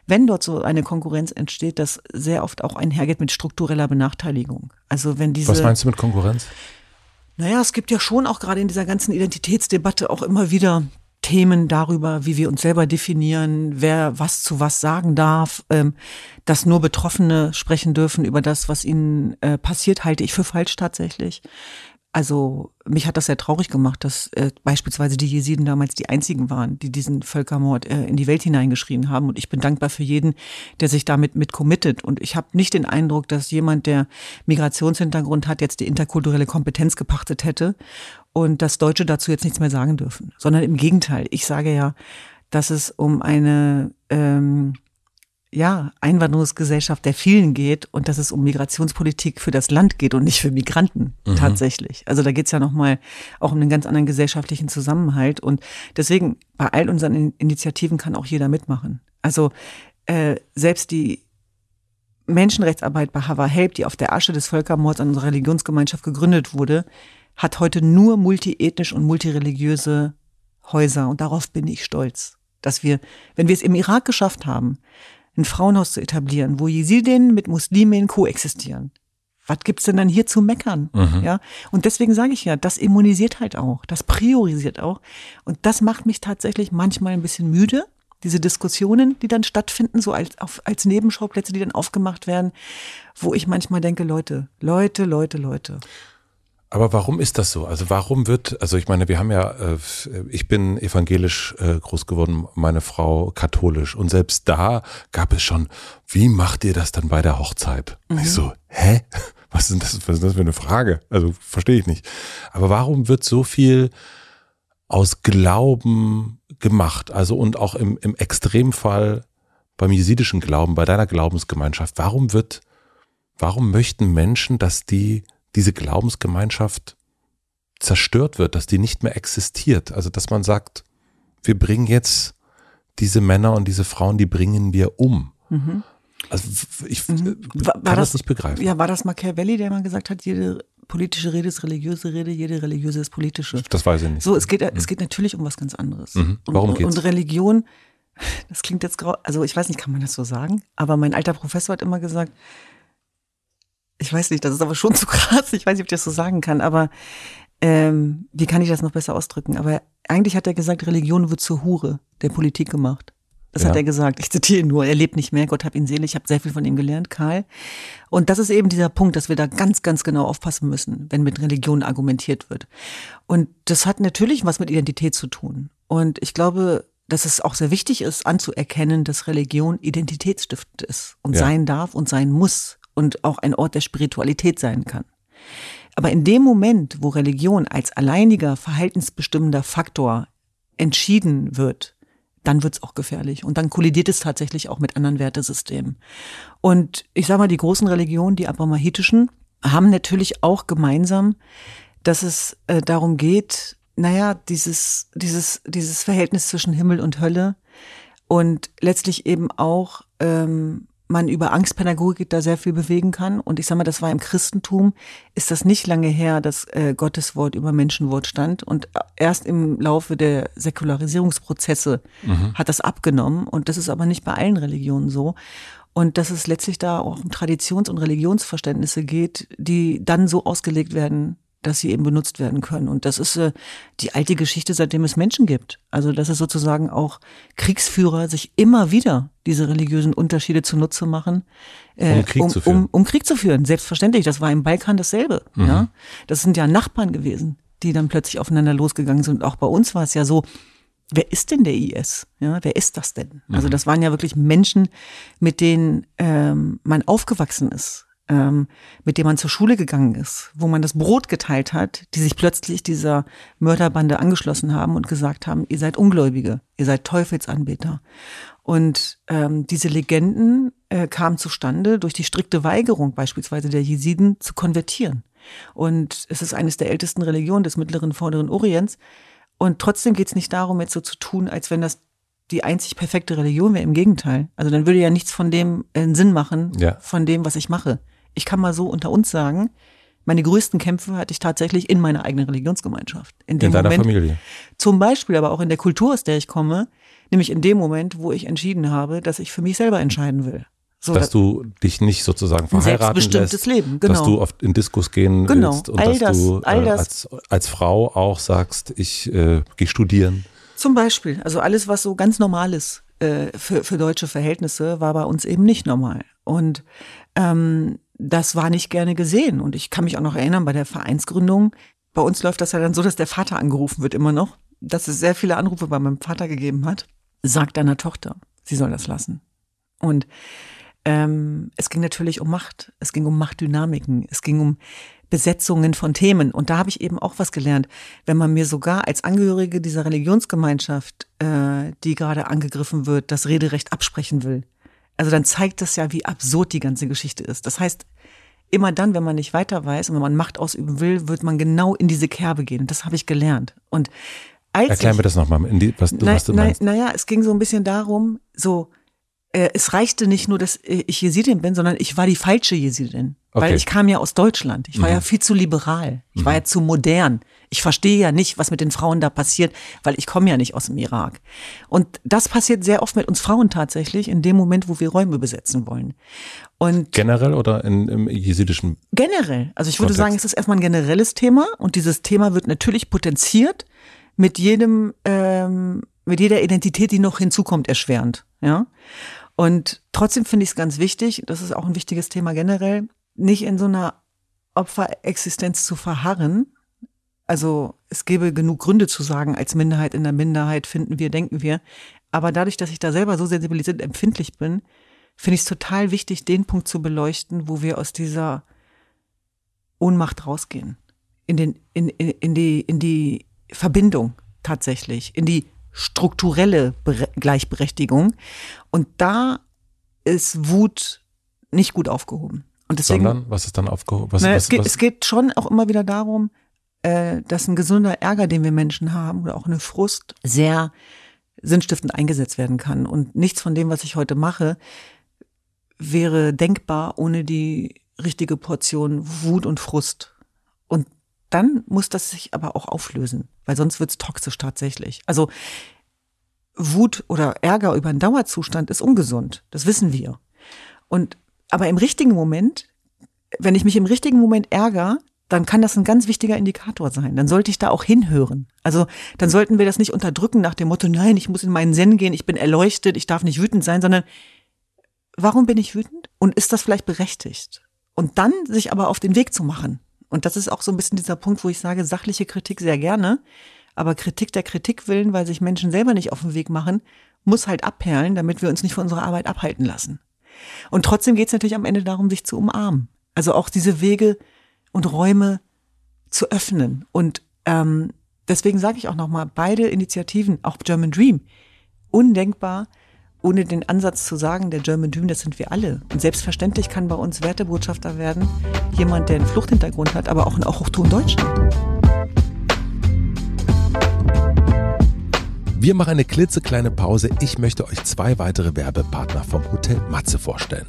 wenn dort so eine Konkurrenz entsteht, das sehr oft auch einhergeht mit struktureller Benachteiligung. Also wenn diese Was meinst du mit Konkurrenz? naja, es gibt ja schon auch gerade in dieser ganzen Identitätsdebatte auch immer wieder Themen darüber, wie wir uns selber definieren, wer was zu was sagen darf, ähm, dass nur Betroffene sprechen dürfen über das, was ihnen äh, passiert, halte ich für falsch tatsächlich. Also mich hat das sehr traurig gemacht, dass äh, beispielsweise die Jesiden damals die einzigen waren, die diesen Völkermord äh, in die Welt hineingeschrien haben. Und ich bin dankbar für jeden, der sich damit mit committet. Und ich habe nicht den Eindruck, dass jemand, der Migrationshintergrund hat, jetzt die interkulturelle Kompetenz gepachtet hätte und dass Deutsche dazu jetzt nichts mehr sagen dürfen. Sondern im Gegenteil. Ich sage ja, dass es um eine ähm, ja, Einwanderungsgesellschaft der vielen geht und dass es um Migrationspolitik für das Land geht und nicht für Migranten tatsächlich. Also da geht's ja nochmal auch um einen ganz anderen gesellschaftlichen Zusammenhalt. Und deswegen, bei all unseren In- Initiativen kann auch jeder mitmachen. Also äh, selbst die Menschenrechtsarbeit bei Hava Help, die auf der Asche des Völkermords an unserer Religionsgemeinschaft gegründet wurde, hat heute nur multiethnisch und multireligiöse Häuser. Und darauf bin ich stolz, dass wir, wenn wir es im Irak geschafft haben, ein Frauenhaus zu etablieren, wo Jesidinnen mit Musliminnen koexistieren. Was gibt's denn dann hier zu meckern? Ja. Und deswegen sage ich ja, das immunisiert halt auch, das priorisiert auch. Und das macht mich tatsächlich manchmal ein bisschen müde. diese Diskussionen, die dann stattfinden, so als, auf, als Nebenschauplätze, die dann aufgemacht werden, wo ich manchmal denke, Leute, Leute, Leute, Leute. Aber warum ist das so? Also warum wird, also ich meine, wir haben ja, äh, ich bin evangelisch äh, groß geworden, meine Frau katholisch und selbst da gab es schon, wie macht ihr das dann bei der Hochzeit? Mhm. Ich so, hä? Was ist, das, was ist das für eine Frage? Also verstehe ich nicht. Aber warum wird so viel aus Glauben gemacht? Also und auch im, im Extremfall beim jesidischen Glauben, bei deiner Glaubensgemeinschaft, warum wird, warum möchten Menschen, dass die diese Glaubensgemeinschaft zerstört wird, dass die nicht mehr existiert. Also dass man sagt, wir bringen jetzt diese Männer und diese Frauen, die bringen wir um. Mhm. Also ich mhm. war, kann das, das, nicht begreifen. Ja, war das Machiavelli, der mal gesagt hat, jede politische Rede ist religiöse Rede, jede religiöse ist politische. Das weiß ich nicht. So, es geht, mhm. es geht natürlich um was ganz anderes. Mhm. Warum und, geht's? Und Religion, das klingt jetzt grau, also ich weiß nicht, kann man das so sagen? Aber mein alter Professor hat immer gesagt, ich weiß nicht, das ist aber schon zu krass, ich weiß nicht, ob ich das so sagen kann, aber ähm, wie kann ich das noch besser ausdrücken? Aber eigentlich hat er gesagt, Religion wird zur Hure der Politik gemacht. Das ja. hat er gesagt. Ich zitiere ihn nur. Er lebt nicht mehr. Gott hab ihn selig. Ich habe sehr viel von ihm gelernt, Karl. Und das ist eben dieser Punkt, dass wir da ganz, ganz genau aufpassen müssen, wenn mit Religion argumentiert wird. Und das hat natürlich was mit Identität zu tun. Und ich glaube, dass es auch sehr wichtig ist, anzuerkennen, dass Religion identitätsstiftend ist und ja. sein darf und sein muss und auch ein Ort der Spiritualität sein kann. Aber in dem Moment, wo Religion als alleiniger verhaltensbestimmender Faktor entschieden wird, dann wird's auch gefährlich. Und dann kollidiert es tatsächlich auch mit anderen Wertesystemen. Und ich sage mal, die großen Religionen, die abrahamitischen, haben natürlich auch gemeinsam, dass es äh, darum geht, naja, dieses, dieses, dieses Verhältnis zwischen Himmel und Hölle und letztlich eben auch ähm, man über Angstpädagogik da sehr viel bewegen kann. Und ich sage mal, das war im Christentum, ist das nicht lange her, dass äh, Gottes Wort über Menschenwort stand. Und erst im Laufe der Säkularisierungsprozesse mhm. hat das abgenommen. Und das ist aber nicht bei allen Religionen so. Und dass es letztlich da auch um Traditions- und Religionsverständnisse geht, die dann so ausgelegt werden, dass sie eben benutzt werden können. Und das ist äh, die alte Geschichte, seitdem es Menschen gibt. Also dass es sozusagen auch Kriegsführer sich immer wieder diese religiösen Unterschiede zunutze machen, äh, um, Krieg um, zu führen. Um, um Krieg zu führen. Selbstverständlich, das war im Balkan dasselbe. Mhm. Ja? Das sind ja Nachbarn gewesen, die dann plötzlich aufeinander losgegangen sind. Und auch bei uns war es ja so, wer ist denn der IS? Ja, wer ist das denn? Also mhm. das waren ja wirklich Menschen, mit denen ähm, man aufgewachsen ist ähm, mit dem man zur Schule gegangen ist, wo man das Brot geteilt hat, die sich plötzlich dieser Mörderbande angeschlossen haben und gesagt haben, ihr seid Ungläubige, ihr seid Teufelsanbeter. Und ähm, diese Legenden äh, kamen zustande durch die strikte Weigerung beispielsweise der Jesiden zu konvertieren. Und es ist eines der ältesten Religionen des mittleren Vorderen Orients. Und trotzdem geht es nicht darum, jetzt so zu tun, als wenn das die einzig perfekte Religion wäre. Im Gegenteil. Also dann würde ja nichts von dem äh, Sinn machen, ja. von dem, was ich mache ich kann mal so unter uns sagen, meine größten Kämpfe hatte ich tatsächlich in meiner eigenen Religionsgemeinschaft. In, in deiner Moment, Familie. Zum Beispiel, aber auch in der Kultur, aus der ich komme, nämlich in dem Moment, wo ich entschieden habe, dass ich für mich selber entscheiden will. So, dass du dich nicht sozusagen verheiraten selbstbestimmtes lässt, Leben, genau. dass du oft in Diskus gehen genau. willst und all dass das, du all äh, das. als, als Frau auch sagst, ich äh, gehe studieren. Zum Beispiel, also alles, was so ganz normal ist äh, für, für deutsche Verhältnisse, war bei uns eben nicht normal. Und ähm, das war nicht gerne gesehen. Und ich kann mich auch noch erinnern, bei der Vereinsgründung, bei uns läuft das ja dann so, dass der Vater angerufen wird immer noch, dass es sehr viele Anrufe bei meinem Vater gegeben hat. Sagt deiner Tochter, sie soll das lassen. Und ähm, es ging natürlich um Macht, es ging um Machtdynamiken, es ging um Besetzungen von Themen. Und da habe ich eben auch was gelernt. Wenn man mir sogar als Angehörige dieser Religionsgemeinschaft, äh, die gerade angegriffen wird, das Rederecht absprechen will, also dann zeigt das ja, wie absurd die ganze Geschichte ist. Das heißt, immer dann, wenn man nicht weiter weiß und wenn man Macht ausüben will, wird man genau in diese Kerbe gehen. Das habe ich gelernt. Und als Erklär mir das nochmal, was, du, was du meinst. Naja, es ging so ein bisschen darum, so, äh, es reichte nicht nur, dass ich Jesidin bin, sondern ich war die falsche Jesidin. Okay. Weil ich kam ja aus Deutschland. Ich war mhm. ja viel zu liberal. Ich mhm. war ja zu modern. Ich verstehe ja nicht, was mit den Frauen da passiert, weil ich komme ja nicht aus dem Irak. Und das passiert sehr oft mit uns Frauen tatsächlich in dem Moment, wo wir Räume besetzen wollen. Und generell oder in, im jesidischen? Generell. Also ich würde Kontext. sagen, es ist erstmal ein generelles Thema und dieses Thema wird natürlich potenziert mit jedem ähm, mit jeder Identität, die noch hinzukommt, erschwerend. Ja. Und trotzdem finde ich es ganz wichtig, das ist auch ein wichtiges Thema generell, nicht in so einer Opferexistenz zu verharren. Also es gäbe genug Gründe zu sagen, als Minderheit in der Minderheit finden wir, denken wir. Aber dadurch, dass ich da selber so sensibilisiert empfindlich bin, finde ich es total wichtig, den Punkt zu beleuchten, wo wir aus dieser Ohnmacht rausgehen. In, den, in, in, in, die, in die Verbindung tatsächlich, in die strukturelle Gleichberechtigung. Und da ist Wut nicht gut aufgehoben. Und deswegen, Sondern, was ist dann aufgehoben? Was, na, was, es, geht, was? es geht schon auch immer wieder darum, äh, dass ein gesunder Ärger, den wir Menschen haben, oder auch eine Frust, sehr sinnstiftend eingesetzt werden kann. Und nichts von dem, was ich heute mache, wäre denkbar ohne die richtige Portion Wut und Frust. Und dann muss das sich aber auch auflösen, weil sonst wird's toxisch tatsächlich. Also Wut oder Ärger über einen Dauerzustand ist ungesund. Das wissen wir. Und aber im richtigen Moment, wenn ich mich im richtigen Moment ärgere, dann kann das ein ganz wichtiger Indikator sein. Dann sollte ich da auch hinhören. Also dann sollten wir das nicht unterdrücken nach dem Motto, nein, ich muss in meinen Zen gehen, ich bin erleuchtet, ich darf nicht wütend sein, sondern warum bin ich wütend? Und ist das vielleicht berechtigt? Und dann sich aber auf den Weg zu machen. Und das ist auch so ein bisschen dieser Punkt, wo ich sage, sachliche Kritik sehr gerne, aber Kritik der Kritik willen, weil sich Menschen selber nicht auf den Weg machen, muss halt abperlen, damit wir uns nicht von unserer Arbeit abhalten lassen. Und trotzdem geht es natürlich am Ende darum, sich zu umarmen. Also auch diese Wege und Räume zu öffnen. Und ähm, deswegen sage ich auch nochmal, beide Initiativen, auch German Dream, undenkbar, ohne den Ansatz zu sagen, der German Dream, das sind wir alle. Und selbstverständlich kann bei uns Wertebotschafter werden jemand, der einen Fluchthintergrund hat, aber auch ein Hochton Deutschland. Wir machen eine klitzekleine Pause. Ich möchte euch zwei weitere Werbepartner vom Hotel Matze vorstellen.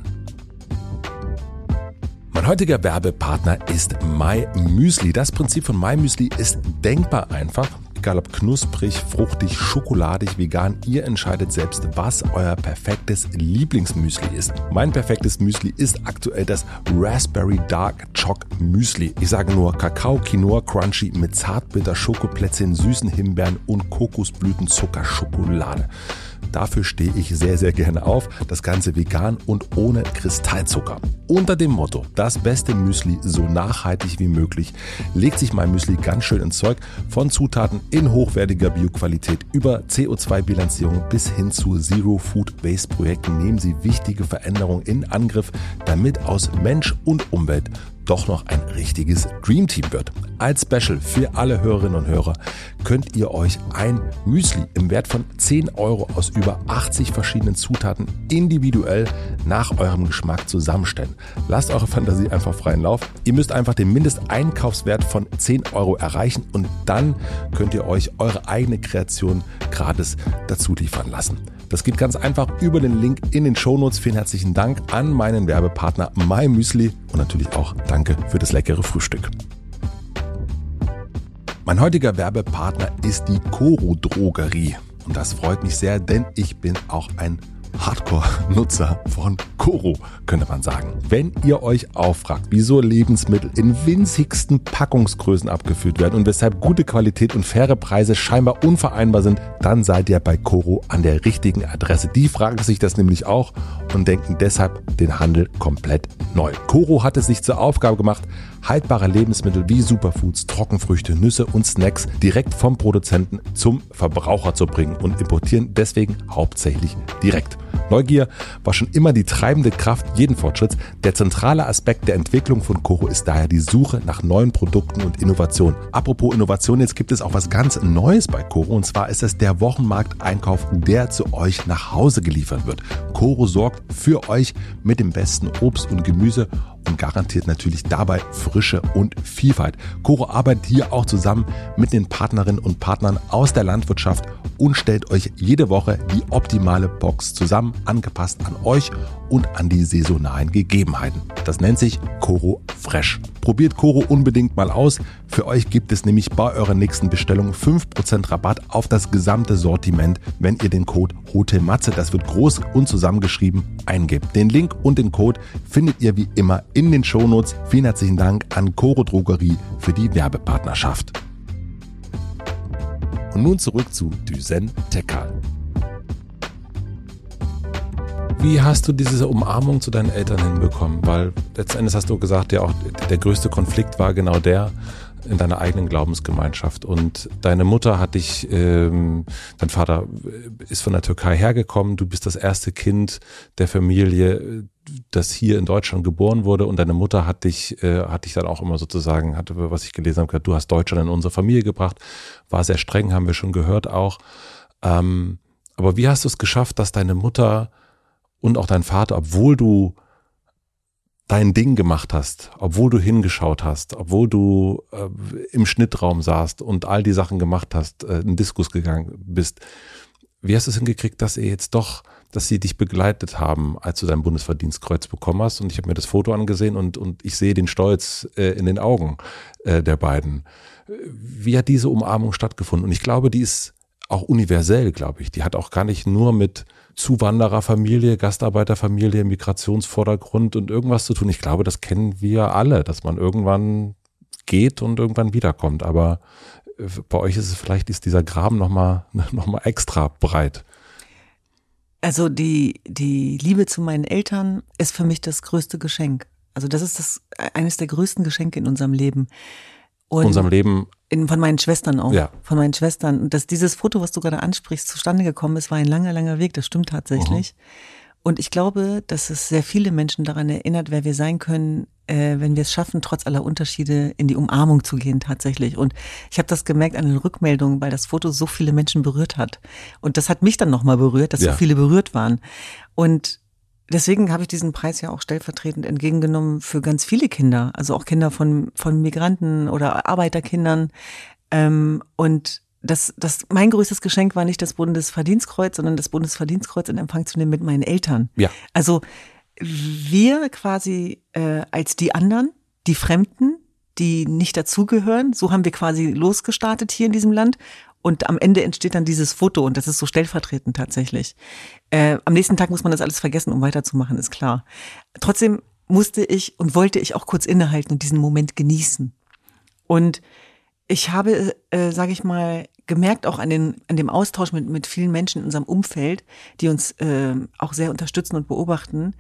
Mein heutiger Werbepartner ist My Müsli. Das Prinzip von My Müsli ist denkbar einfach. Egal ob knusprig, fruchtig, schokoladig, vegan, ihr entscheidet selbst, was euer perfektes Lieblingsmüsli ist. Mein perfektes Müsli ist aktuell das Raspberry Dark Choc Müsli. Ich sage nur Kakao, Quinoa Crunchy mit zartbitter Schokoplätzchen, süßen Himbeeren und Kokosblütenzucker-Schokolade. Dafür stehe ich sehr, sehr gerne auf. Das Ganze vegan und ohne Kristallzucker. Unter dem Motto, das beste Müsli so nachhaltig wie möglich, legt sich mein Müsli ganz schön ins Zeug. Von Zutaten in hochwertiger Bioqualität über CO2-Bilanzierung bis hin zu Zero Food Waste Projekten nehmen sie wichtige Veränderungen in Angriff, damit aus Mensch und Umwelt doch noch ein richtiges Dream Team wird. Als Special für alle Hörerinnen und Hörer könnt ihr euch ein Müsli im Wert von 10 Euro aus über 80 verschiedenen Zutaten individuell nach eurem Geschmack zusammenstellen. Lasst eure Fantasie einfach freien Lauf. Ihr müsst einfach den Mindesteinkaufswert von 10 Euro erreichen und dann könnt ihr euch eure eigene Kreation gratis dazu liefern lassen. Das geht ganz einfach über den Link in den Shownotes. Vielen herzlichen Dank an meinen Werbepartner MyMüsli und natürlich auch danke für das leckere Frühstück. Mein heutiger Werbepartner ist die Koro Drogerie. Und das freut mich sehr, denn ich bin auch ein Hardcore-Nutzer von Koro, könnte man sagen. Wenn ihr euch auffragt, wieso Lebensmittel in winzigsten Packungsgrößen abgefüllt werden und weshalb gute Qualität und faire Preise scheinbar unvereinbar sind, dann seid ihr bei Koro an der richtigen Adresse. Die fragen sich das nämlich auch und denken deshalb den Handel komplett neu. Koro hat es sich zur Aufgabe gemacht, haltbare Lebensmittel wie Superfoods, Trockenfrüchte, Nüsse und Snacks direkt vom Produzenten zum Verbraucher zu bringen und importieren deswegen hauptsächlich direkt. Neugier war schon immer die treibende Kraft jeden Fortschritts. Der zentrale Aspekt der Entwicklung von Koro ist daher die Suche nach neuen Produkten und Innovationen. Apropos Innovation, jetzt gibt es auch was ganz Neues bei Koro und zwar ist es der Wochenmarkteinkauf, der zu euch nach Hause geliefert wird. Koro sorgt für euch mit dem besten Obst und Gemüse und garantiert natürlich dabei Frische und Vielfalt. Koro arbeitet hier auch zusammen mit den Partnerinnen und Partnern aus der Landwirtschaft und stellt euch jede Woche die optimale Box zusammen, angepasst an euch und an die saisonalen Gegebenheiten. Das nennt sich Koro Fresh. Probiert Koro unbedingt mal aus. Für euch gibt es nämlich bei eurer nächsten Bestellung 5% Rabatt auf das gesamte Sortiment, wenn ihr den Code HOTELMATZE, das wird groß und zusammengeschrieben, eingebt. Den Link und den Code findet ihr wie immer in den Shownotes. Vielen herzlichen Dank an Koro Drogerie für die Werbepartnerschaft. Und nun zurück zu Düsen Tekal. Wie hast du diese Umarmung zu deinen Eltern hinbekommen? Weil letztendlich hast du gesagt, ja auch der größte Konflikt war genau der in deiner eigenen Glaubensgemeinschaft. Und deine Mutter hat dich, ähm, dein Vater ist von der Türkei hergekommen, du bist das erste Kind der Familie, das hier in Deutschland geboren wurde und deine Mutter hat dich, äh, hat dich dann auch immer sozusagen, hatte, was ich gelesen habe, du hast Deutschland in unsere Familie gebracht, war sehr streng, haben wir schon gehört auch. Ähm, aber wie hast du es geschafft, dass deine Mutter und auch dein Vater, obwohl du dein Ding gemacht hast, obwohl du hingeschaut hast, obwohl du äh, im Schnittraum saßt und all die Sachen gemacht hast, äh, in Diskus gegangen bist, wie hast du es hingekriegt, dass ihr jetzt doch, dass sie dich begleitet haben, als du dein Bundesverdienstkreuz bekommen hast? Und ich habe mir das Foto angesehen und, und ich sehe den Stolz äh, in den Augen äh, der beiden. Wie hat diese Umarmung stattgefunden? Und ich glaube, die ist auch universell, glaube ich. Die hat auch gar nicht nur mit Zuwandererfamilie, Gastarbeiterfamilie, Migrationsvordergrund und irgendwas zu tun. Ich glaube, das kennen wir alle, dass man irgendwann geht und irgendwann wiederkommt. Aber äh, bei euch ist es vielleicht ist dieser Graben nochmal noch mal extra breit. Also die, die Liebe zu meinen Eltern ist für mich das größte Geschenk. Also das ist das eines der größten Geschenke in unserem Leben. Und unserem Leben in, von meinen Schwestern auch. Ja. Von meinen Schwestern. Und dass dieses Foto, was du gerade ansprichst, zustande gekommen ist, war ein langer, langer Weg. Das stimmt tatsächlich. Mhm. Und ich glaube, dass es sehr viele Menschen daran erinnert, wer wir sein können, äh, wenn wir es schaffen, trotz aller Unterschiede in die Umarmung zu gehen tatsächlich. Und ich habe das gemerkt an den Rückmeldungen, weil das Foto so viele Menschen berührt hat. Und das hat mich dann nochmal berührt, dass ja. so viele berührt waren. Und Deswegen habe ich diesen Preis ja auch stellvertretend entgegengenommen für ganz viele Kinder, also auch Kinder von, von Migranten oder Arbeiterkindern. Ähm, und das, das, mein größtes Geschenk war nicht das Bundesverdienstkreuz, sondern das Bundesverdienstkreuz in Empfang zu nehmen mit meinen Eltern. Ja. Also wir quasi äh, als die anderen, die Fremden, die nicht dazugehören, so haben wir quasi losgestartet hier in diesem Land. Und am Ende entsteht dann dieses Foto und das ist so stellvertretend tatsächlich. Äh, am nächsten Tag muss man das alles vergessen, um weiterzumachen, ist klar. Trotzdem musste ich und wollte ich auch kurz innehalten und diesen Moment genießen. Und ich habe, äh, sage ich mal, gemerkt auch an, den, an dem Austausch mit, mit vielen Menschen in unserem Umfeld, die uns äh, auch sehr unterstützen und beobachten,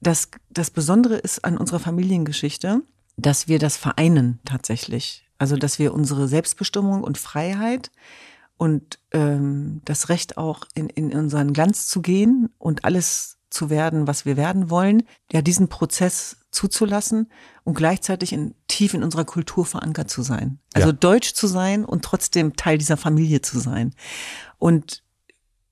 dass das Besondere ist an unserer Familiengeschichte, dass wir das vereinen tatsächlich. Also, dass wir unsere Selbstbestimmung und Freiheit und ähm, das Recht auch in, in unseren Glanz zu gehen und alles zu werden, was wir werden wollen, ja, diesen Prozess zuzulassen und gleichzeitig in, tief in unserer Kultur verankert zu sein. Also ja. deutsch zu sein und trotzdem Teil dieser Familie zu sein. Und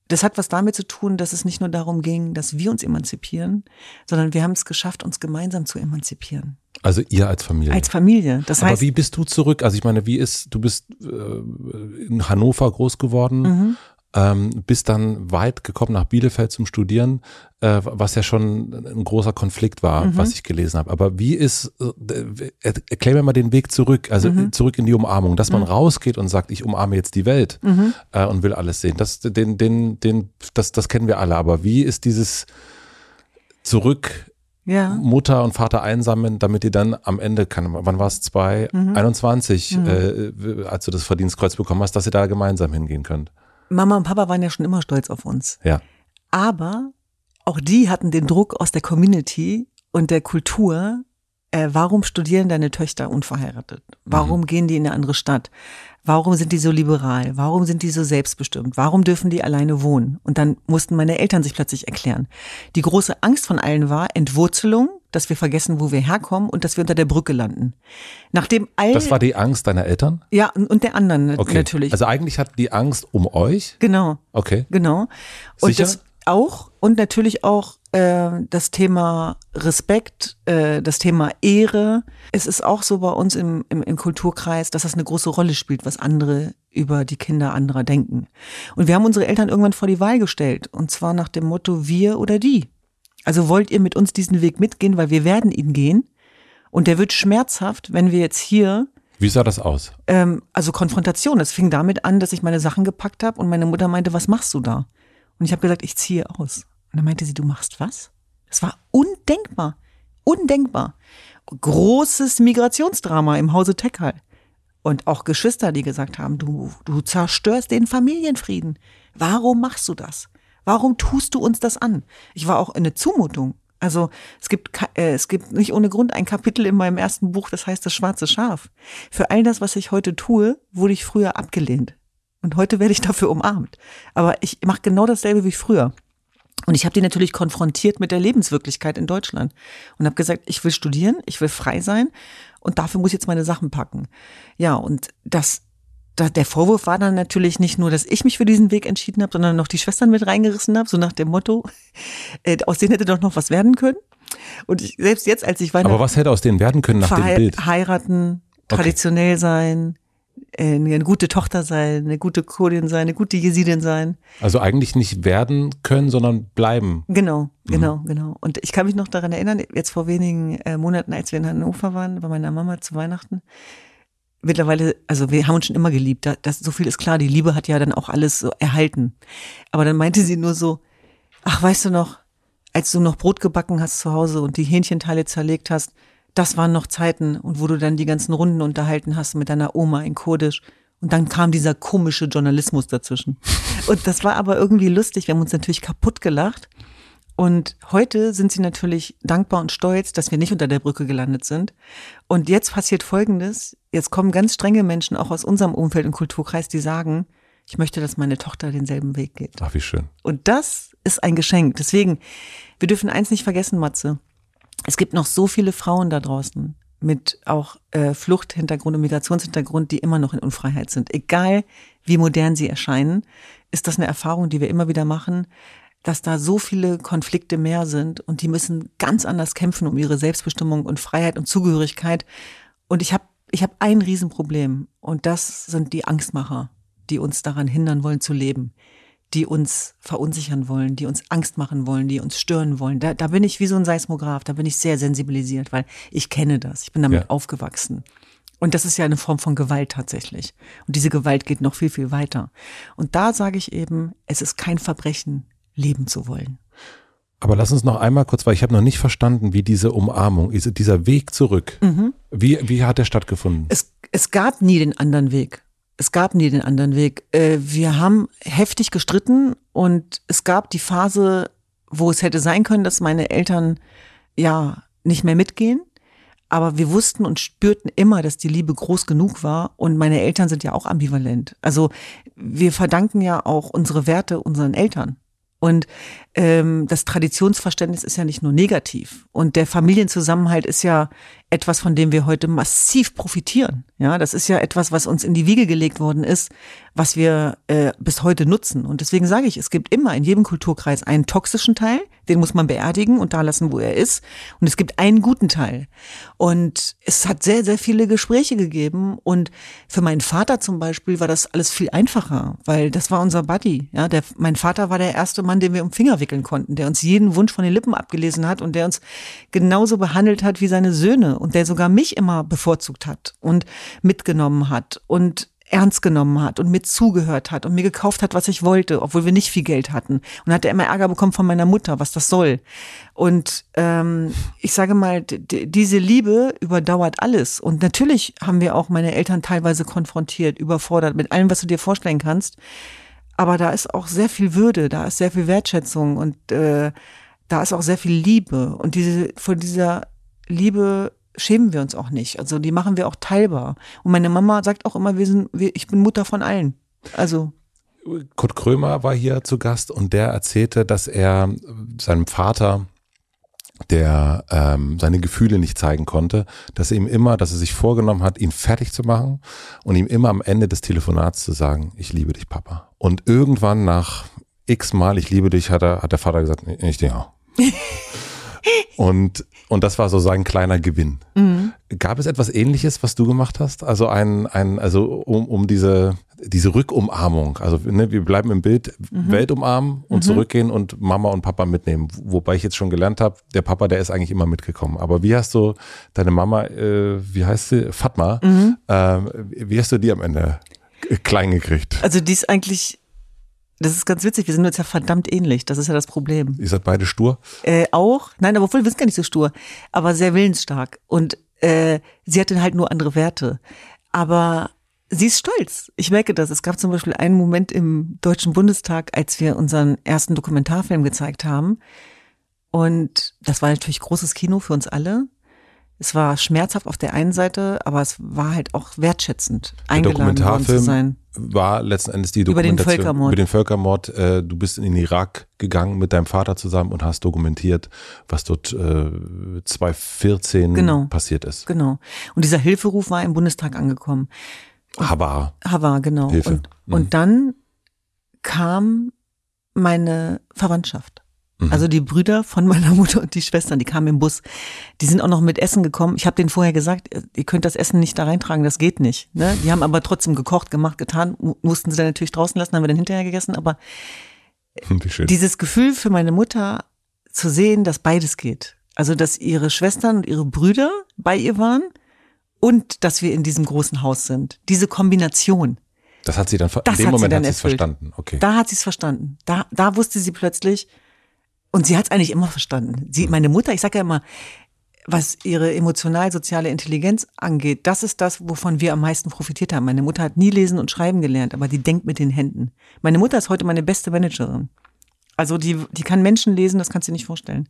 das hat was damit zu tun, dass es nicht nur darum ging, dass wir uns emanzipieren, sondern wir haben es geschafft, uns gemeinsam zu emanzipieren. Also ihr als Familie. Als Familie. Das heißt, Aber wie bist du zurück? Also ich meine, wie ist, du bist äh, in Hannover groß geworden, mhm. ähm, bist dann weit gekommen nach Bielefeld zum Studieren, äh, was ja schon ein großer Konflikt war, mhm. was ich gelesen habe. Aber wie ist, äh, erklär mir mal den Weg zurück, also mhm. zurück in die Umarmung, dass man mhm. rausgeht und sagt, ich umarme jetzt die Welt mhm. äh, und will alles sehen. Das, den, den, den, das, das kennen wir alle. Aber wie ist dieses zurück ja. Mutter und Vater einsammeln, damit die dann am Ende, kann, wann war es, 2021, mhm. äh, als du das Verdienstkreuz bekommen hast, dass ihr da gemeinsam hingehen könnt. Mama und Papa waren ja schon immer stolz auf uns. Ja. Aber auch die hatten den Druck aus der Community und der Kultur, äh, warum studieren deine Töchter unverheiratet? Warum mhm. gehen die in eine andere Stadt? Warum sind die so liberal? Warum sind die so selbstbestimmt? Warum dürfen die alleine wohnen? Und dann mussten meine Eltern sich plötzlich erklären. Die große Angst von allen war Entwurzelung, dass wir vergessen, wo wir herkommen und dass wir unter der Brücke landen. Nachdem all Das war die Angst deiner Eltern? Ja, und der anderen okay. natürlich. Also eigentlich hatten die Angst um euch? Genau. Okay. Genau. Und Sicher? das auch und natürlich auch äh, das Thema Respekt, äh, das Thema Ehre. Es ist auch so bei uns im, im, im Kulturkreis, dass das eine große Rolle spielt, was andere über die Kinder anderer denken. Und wir haben unsere Eltern irgendwann vor die Wahl gestellt. Und zwar nach dem Motto wir oder die. Also wollt ihr mit uns diesen Weg mitgehen, weil wir werden ihn gehen. Und der wird schmerzhaft, wenn wir jetzt hier wie sah das aus? Ähm, also Konfrontation. Es fing damit an, dass ich meine Sachen gepackt habe und meine Mutter meinte, was machst du da? Und ich habe gesagt, ich ziehe aus. Und dann meinte sie, du machst was? Das war undenkbar. Undenkbar. Großes Migrationsdrama im Hause Tekal. Und auch Geschwister, die gesagt haben, du, du zerstörst den Familienfrieden. Warum machst du das? Warum tust du uns das an? Ich war auch in eine Zumutung. Also es gibt, äh, es gibt nicht ohne Grund ein Kapitel in meinem ersten Buch, das heißt das schwarze Schaf. Für all das, was ich heute tue, wurde ich früher abgelehnt. Und heute werde ich dafür umarmt. Aber ich mache genau dasselbe wie früher. Und ich habe die natürlich konfrontiert mit der Lebenswirklichkeit in Deutschland und habe gesagt, ich will studieren, ich will frei sein und dafür muss ich jetzt meine Sachen packen. Ja, und das da, der Vorwurf war dann natürlich nicht nur, dass ich mich für diesen Weg entschieden habe, sondern noch die Schwestern mit reingerissen habe, so nach dem Motto, äh, aus denen hätte doch noch was werden können. Und ich, selbst jetzt, als ich weiter. Aber was hätte aus denen werden können nach dem Bild? Heiraten, traditionell okay. sein, eine gute Tochter sein, eine gute Kurdin sein, eine gute Jesidin sein. Also eigentlich nicht werden können, sondern bleiben. Genau, mhm. genau, mhm. genau. Und ich kann mich noch daran erinnern, jetzt vor wenigen äh, Monaten, als wir in Hannover waren, bei meiner Mama zu Weihnachten, mittlerweile, also wir haben uns schon immer geliebt. Das, so viel ist klar. Die Liebe hat ja dann auch alles so erhalten. Aber dann meinte sie nur so, ach, weißt du noch, als du noch Brot gebacken hast zu Hause und die Hähnchenteile zerlegt hast, das waren noch Zeiten und wo du dann die ganzen Runden unterhalten hast mit deiner Oma in Kurdisch. Und dann kam dieser komische Journalismus dazwischen. Und das war aber irgendwie lustig. Wir haben uns natürlich kaputt gelacht. Und heute sind sie natürlich dankbar und stolz, dass wir nicht unter der Brücke gelandet sind. Und jetzt passiert Folgendes. Jetzt kommen ganz strenge Menschen auch aus unserem Umfeld und Kulturkreis, die sagen, ich möchte, dass meine Tochter denselben Weg geht. Ach, wie schön. Und das ist ein Geschenk. Deswegen, wir dürfen eins nicht vergessen, Matze. Es gibt noch so viele Frauen da draußen mit auch äh, Fluchthintergrund und Migrationshintergrund, die immer noch in Unfreiheit sind. Egal wie modern sie erscheinen, ist das eine Erfahrung, die wir immer wieder machen dass da so viele Konflikte mehr sind und die müssen ganz anders kämpfen um ihre Selbstbestimmung und Freiheit und Zugehörigkeit. Und ich habe ich hab ein Riesenproblem und das sind die Angstmacher, die uns daran hindern wollen zu leben, die uns verunsichern wollen, die uns Angst machen wollen, die uns stören wollen. Da, da bin ich wie so ein Seismograph, da bin ich sehr sensibilisiert, weil ich kenne das, ich bin damit ja. aufgewachsen. Und das ist ja eine Form von Gewalt tatsächlich. Und diese Gewalt geht noch viel, viel weiter. Und da sage ich eben, es ist kein Verbrechen, leben zu wollen. Aber lass uns noch einmal kurz, weil ich habe noch nicht verstanden, wie diese Umarmung, dieser Weg zurück, mhm. wie, wie hat der stattgefunden? Es, es gab nie den anderen Weg. Es gab nie den anderen Weg. Äh, wir haben heftig gestritten und es gab die Phase, wo es hätte sein können, dass meine Eltern ja nicht mehr mitgehen. Aber wir wussten und spürten immer, dass die Liebe groß genug war. Und meine Eltern sind ja auch ambivalent. Also wir verdanken ja auch unsere Werte unseren Eltern. Und ähm, das Traditionsverständnis ist ja nicht nur negativ. Und der Familienzusammenhalt ist ja etwas, von dem wir heute massiv profitieren. Ja, das ist ja etwas, was uns in die Wiege gelegt worden ist, was wir äh, bis heute nutzen. Und deswegen sage ich, es gibt immer in jedem Kulturkreis einen toxischen Teil, den muss man beerdigen und da lassen, wo er ist. Und es gibt einen guten Teil. Und es hat sehr, sehr viele Gespräche gegeben. Und für meinen Vater zum Beispiel war das alles viel einfacher, weil das war unser Buddy. Ja, der, mein Vater war der erste Mann, den wir um Finger wickeln konnten, der uns jeden Wunsch von den Lippen abgelesen hat und der uns genauso behandelt hat wie seine Söhne und der sogar mich immer bevorzugt hat und mitgenommen hat und ernst genommen hat und mir zugehört hat und mir gekauft hat, was ich wollte, obwohl wir nicht viel Geld hatten. Und hat er immer Ärger bekommen von meiner Mutter, was das soll. Und ähm, ich sage mal, diese Liebe überdauert alles. Und natürlich haben wir auch meine Eltern teilweise konfrontiert, überfordert mit allem, was du dir vorstellen kannst. Aber da ist auch sehr viel Würde, da ist sehr viel Wertschätzung und äh, da ist auch sehr viel Liebe. Und diese, von dieser Liebe schämen wir uns auch nicht. Also die machen wir auch teilbar. Und meine Mama sagt auch immer, wir sind, wir, ich bin Mutter von allen. Also. Kurt Krömer war hier zu Gast und der erzählte, dass er seinem Vater der ähm, seine Gefühle nicht zeigen konnte, dass er ihm immer, dass er sich vorgenommen hat, ihn fertig zu machen und ihm immer am Ende des Telefonats zu sagen, ich liebe dich, Papa. Und irgendwann nach x Mal, ich liebe dich, hat er, hat der Vater gesagt, ich dich auch. Und, und das war so sein kleiner Gewinn. Mhm. Gab es etwas ähnliches, was du gemacht hast? Also ein, ein, also um, um diese, diese Rückumarmung. Also ne, wir bleiben im Bild, mhm. Welt umarmen und mhm. zurückgehen und Mama und Papa mitnehmen. Wobei ich jetzt schon gelernt habe, der Papa, der ist eigentlich immer mitgekommen. Aber wie hast du deine Mama, äh, wie heißt sie? Fatma, äh, wie hast du die am Ende klein gekriegt? Also die ist eigentlich das ist ganz witzig, wir sind uns ja verdammt ähnlich. Das ist ja das Problem. Ihr seid beide stur? Äh, auch. Nein, aber obwohl wir sind gar nicht so stur, aber sehr willensstark. Und äh, sie hatte halt nur andere Werte. Aber sie ist stolz. Ich merke das. Es gab zum Beispiel einen Moment im Deutschen Bundestag, als wir unseren ersten Dokumentarfilm gezeigt haben. Und das war natürlich großes Kino für uns alle. Es war schmerzhaft auf der einen Seite, aber es war halt auch wertschätzend, der eingeladen worden zu sein. War letzten Endes die Über den Dokumentation Völkermord. Über den Völkermord. Äh, du bist in den Irak gegangen mit deinem Vater zusammen und hast dokumentiert, was dort äh, 2014 Genau. passiert ist. Genau. Und dieser Hilferuf war im Bundestag angekommen. Aber Hava, genau. Hilfe. Und, Mhm. und dann kam meine Verwandtschaft. Mhm. Also die Brüder von meiner Mutter und die Schwestern, die kamen im Bus. Die sind auch noch mit Essen gekommen. Ich habe denen vorher gesagt, ihr könnt das Essen nicht da reintragen, das geht nicht. Ne? Die haben aber trotzdem gekocht, gemacht, getan, mu- mussten sie dann natürlich draußen lassen, haben wir dann hinterher gegessen. Aber schön. dieses Gefühl für meine Mutter zu sehen, dass beides geht. Also, dass ihre Schwestern und ihre Brüder bei ihr waren und dass wir in diesem großen Haus sind. Diese Kombination. Das hat sie dann, Das in dem Moment dann hat sie es verstanden. Okay. Da hat sie es verstanden. Da, da wusste sie plötzlich, und sie hat es eigentlich immer verstanden. Sie, meine Mutter, ich sage ja immer, was ihre emotional-soziale Intelligenz angeht, das ist das, wovon wir am meisten profitiert haben. Meine Mutter hat nie lesen und schreiben gelernt, aber die denkt mit den Händen. Meine Mutter ist heute meine beste Managerin. Also die, die kann Menschen lesen, das kannst du dir nicht vorstellen.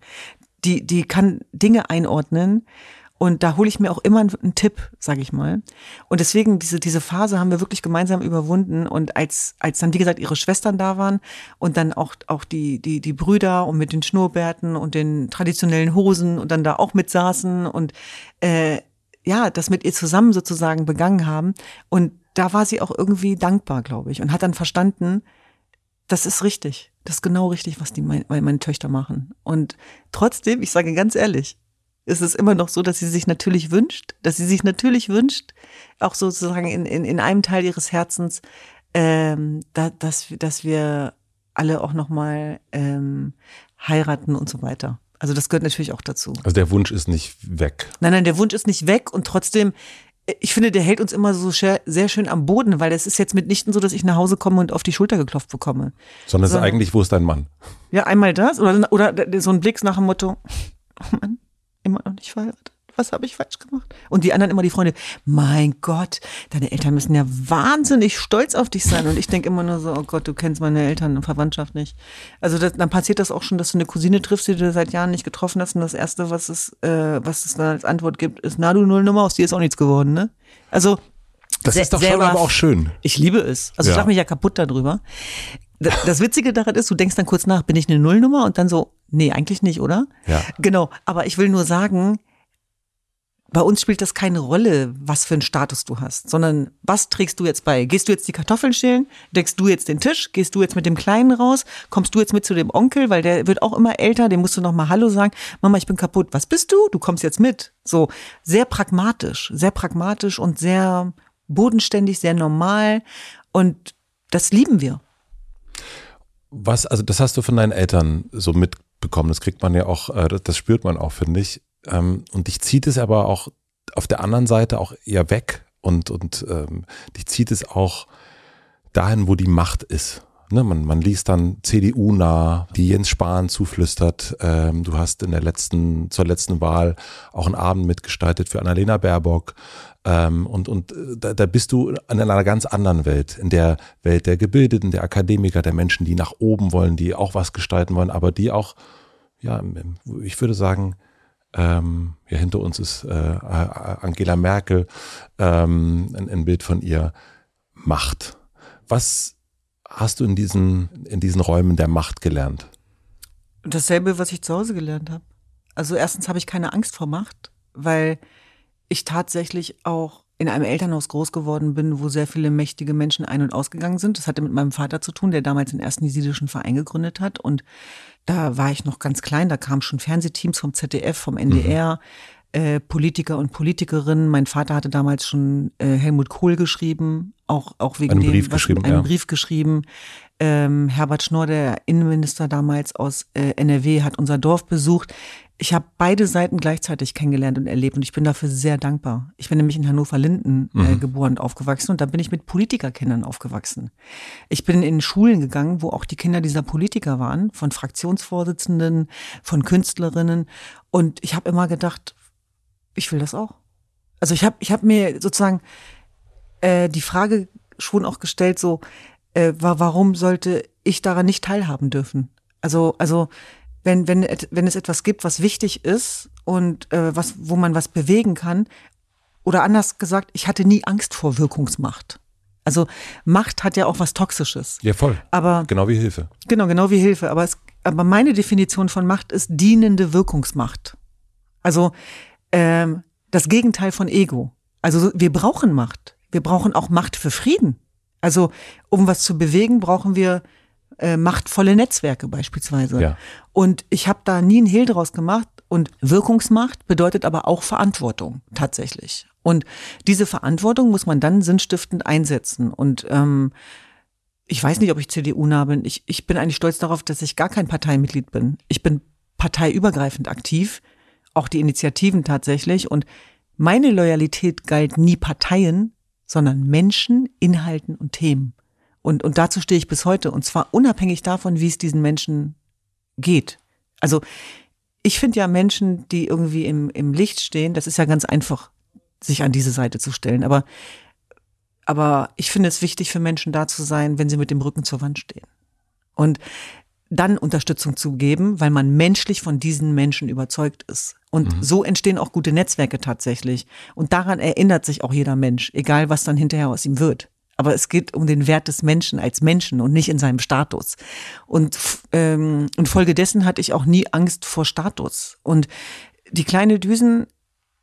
Die, die kann Dinge einordnen und da hole ich mir auch immer einen, Tipp, sage ich mal. Und deswegen diese diese Phase haben wir wirklich gemeinsam überwunden und als als dann wie gesagt ihre Schwestern da waren und dann auch auch die die die Brüder und mit den Schnurrbärten und den traditionellen Hosen und dann da auch mit saßen und äh, ja das mit ihr zusammen sozusagen begangen haben und da war sie auch irgendwie dankbar, glaube ich, und hat dann verstanden, das ist richtig. Das ist genau richtig, was die mein, meine Töchter machen. Und trotzdem, ich sage ganz ehrlich, ist es immer noch so, dass sie sich natürlich wünscht, dass sie sich natürlich wünscht, auch sozusagen in, in, in einem Teil ihres Herzens, ähm, da, dass, dass wir alle auch nochmal ähm, heiraten und so weiter. Also das gehört natürlich auch dazu. Also der Wunsch ist nicht weg. Nein, nein, der Wunsch ist nicht weg und trotzdem, äh, ich finde, der hält uns immer so sehr, sehr schön am Boden, weil es ist jetzt mitnichten so, dass ich nach Hause komme und auf die Schulter geklopft bekomme. Sondern es ist eigentlich, wo ist dein Mann? Ja, einmal das oder, oder so ein Blick nach dem Motto, oh Mann, immer noch nicht verheiratet. Was habe ich falsch gemacht? Und die anderen immer die Freunde, mein Gott, deine Eltern müssen ja wahnsinnig stolz auf dich sein. Und ich denke immer nur so, oh Gott, du kennst meine Eltern und Verwandtschaft nicht. Also das, dann passiert das auch schon, dass du eine Cousine triffst, die du seit Jahren nicht getroffen hast. Und das Erste, was es, äh, was es dann als Antwort gibt, ist, na du Nullnummer, aus dir ist auch nichts geworden, ne? Also Das ist doch schon aber auch schön. ich liebe es. Also Ja. ich lache mich ja kaputt darüber. Das, Witzige daran ist, du denkst dann kurz nach, bin ich eine Nullnummer? Und dann so, nee, eigentlich nicht, oder? Ja. Genau. Aber ich will nur sagen, bei uns spielt das keine Rolle, was für einen Status du hast, sondern was trägst du jetzt bei? Gehst du jetzt die Kartoffeln schälen? Deckst du jetzt den Tisch? Gehst du jetzt mit dem Kleinen raus? Kommst du jetzt mit zu dem Onkel? Weil der wird auch immer älter, dem musst du noch mal Hallo sagen. Mama, ich bin kaputt. Was bist du? Du kommst jetzt mit. So, sehr pragmatisch, sehr pragmatisch und sehr bodenständig, sehr normal. Und das lieben wir. Was, also das hast du von deinen Eltern so mitbekommen. Das kriegt man ja auch, äh, das, spürt man auch, finde ich. Ähm, und dich zieht es aber auch auf der anderen Seite auch eher weg und, und ähm, dich zieht es auch dahin, wo die Macht ist. Ne, man, man liest dann CDU nah, die Jens Spahn zuflüstert. Ähm, du hast in der letzten, zur letzten Wahl auch einen Abend mitgestaltet für Annalena Baerbock. Ähm, und und äh, da, da bist du in einer ganz anderen Welt, in der Welt der Gebildeten, der Akademiker, der Menschen, die nach oben wollen, die auch was gestalten wollen, aber die auch, ja, ich würde sagen, ähm, ja, hinter uns ist äh, Angela Merkel, ähm, ein, ein Bild von ihr, Macht. Was hast du in diesen, in diesen Räumen der Macht gelernt? Dasselbe, was ich zu Hause gelernt habe. Also erstens habe ich keine Angst vor Macht, weil ich tatsächlich auch in einem Elternhaus groß geworden bin, wo sehr viele mächtige Menschen ein- und ausgegangen sind. Das hatte mit meinem Vater zu tun, der damals den ersten jesidischen Verein gegründet hat. Und da war ich noch ganz klein, da kamen schon Fernsehteams vom ZDF, vom NDR, äh, Politiker und Politikerinnen. Mein Vater hatte damals schon äh, Helmut Kohl geschrieben, auch, auch wegen Einen dem, Brief was, geschrieben, einen ja. Brief geschrieben. Ähm, Herbert Schnorr, der Innenminister damals aus äh, NRW, hat unser Dorf besucht. Ich habe beide Seiten gleichzeitig kennengelernt und erlebt und ich bin dafür sehr dankbar. Ich bin nämlich in Hannover-Linden äh, geboren und aufgewachsen und da bin ich mit Politikerkindern aufgewachsen. Ich bin in Schulen gegangen, wo auch die Kinder dieser Politiker waren, von Fraktionsvorsitzenden, von Künstlerinnen und ich habe immer gedacht, ich will das auch. Also ich habe ich hab mir sozusagen äh, die Frage schon auch gestellt, so, äh, warum sollte ich daran nicht teilhaben dürfen? Also, also wenn, wenn, wenn es etwas gibt, was wichtig ist und äh, was, wo man was bewegen kann, oder anders gesagt, ich hatte nie Angst vor Wirkungsmacht. Also Macht hat ja auch was Toxisches. Ja, voll. Aber genau wie Hilfe. Genau, genau wie Hilfe. Aber, es, aber meine Definition von Macht ist dienende Wirkungsmacht. Also ähm, das Gegenteil von Ego. Also wir brauchen Macht. Wir brauchen auch Macht für Frieden. Also um was zu bewegen, brauchen wir äh, machtvolle Netzwerke beispielsweise. Ja. Und ich habe da nie einen Hehl draus gemacht. Und Wirkungsmacht bedeutet aber auch Verantwortung tatsächlich. Und diese Verantwortung muss man dann sinnstiftend einsetzen. Und ähm, ich weiß nicht, ob ich CDU-nah bin. Ich, ich bin eigentlich stolz darauf, dass ich gar kein Parteimitglied bin. Ich bin parteiübergreifend aktiv, auch die Initiativen tatsächlich. Und meine Loyalität galt nie Parteien, sondern Menschen, Inhalten und Themen. Und, und dazu stehe ich bis heute. Und zwar unabhängig davon, wie es diesen Menschen geht. Also ich finde ja Menschen, die irgendwie im, im Licht stehen, das ist ja ganz einfach, sich an diese Seite zu stellen. Aber, aber ich finde es wichtig für Menschen da zu sein, wenn sie mit dem Rücken zur Wand stehen. Und dann Unterstützung zu geben, weil man menschlich von diesen Menschen überzeugt ist. Und mhm. so entstehen auch gute Netzwerke tatsächlich. Und daran erinnert sich auch jeder Mensch, egal was dann hinterher aus ihm wird. Aber es geht um den Wert des Menschen als Menschen und nicht in seinem Status. Und ähm, infolgedessen hatte ich auch nie Angst vor Status. Und die kleine Düsen,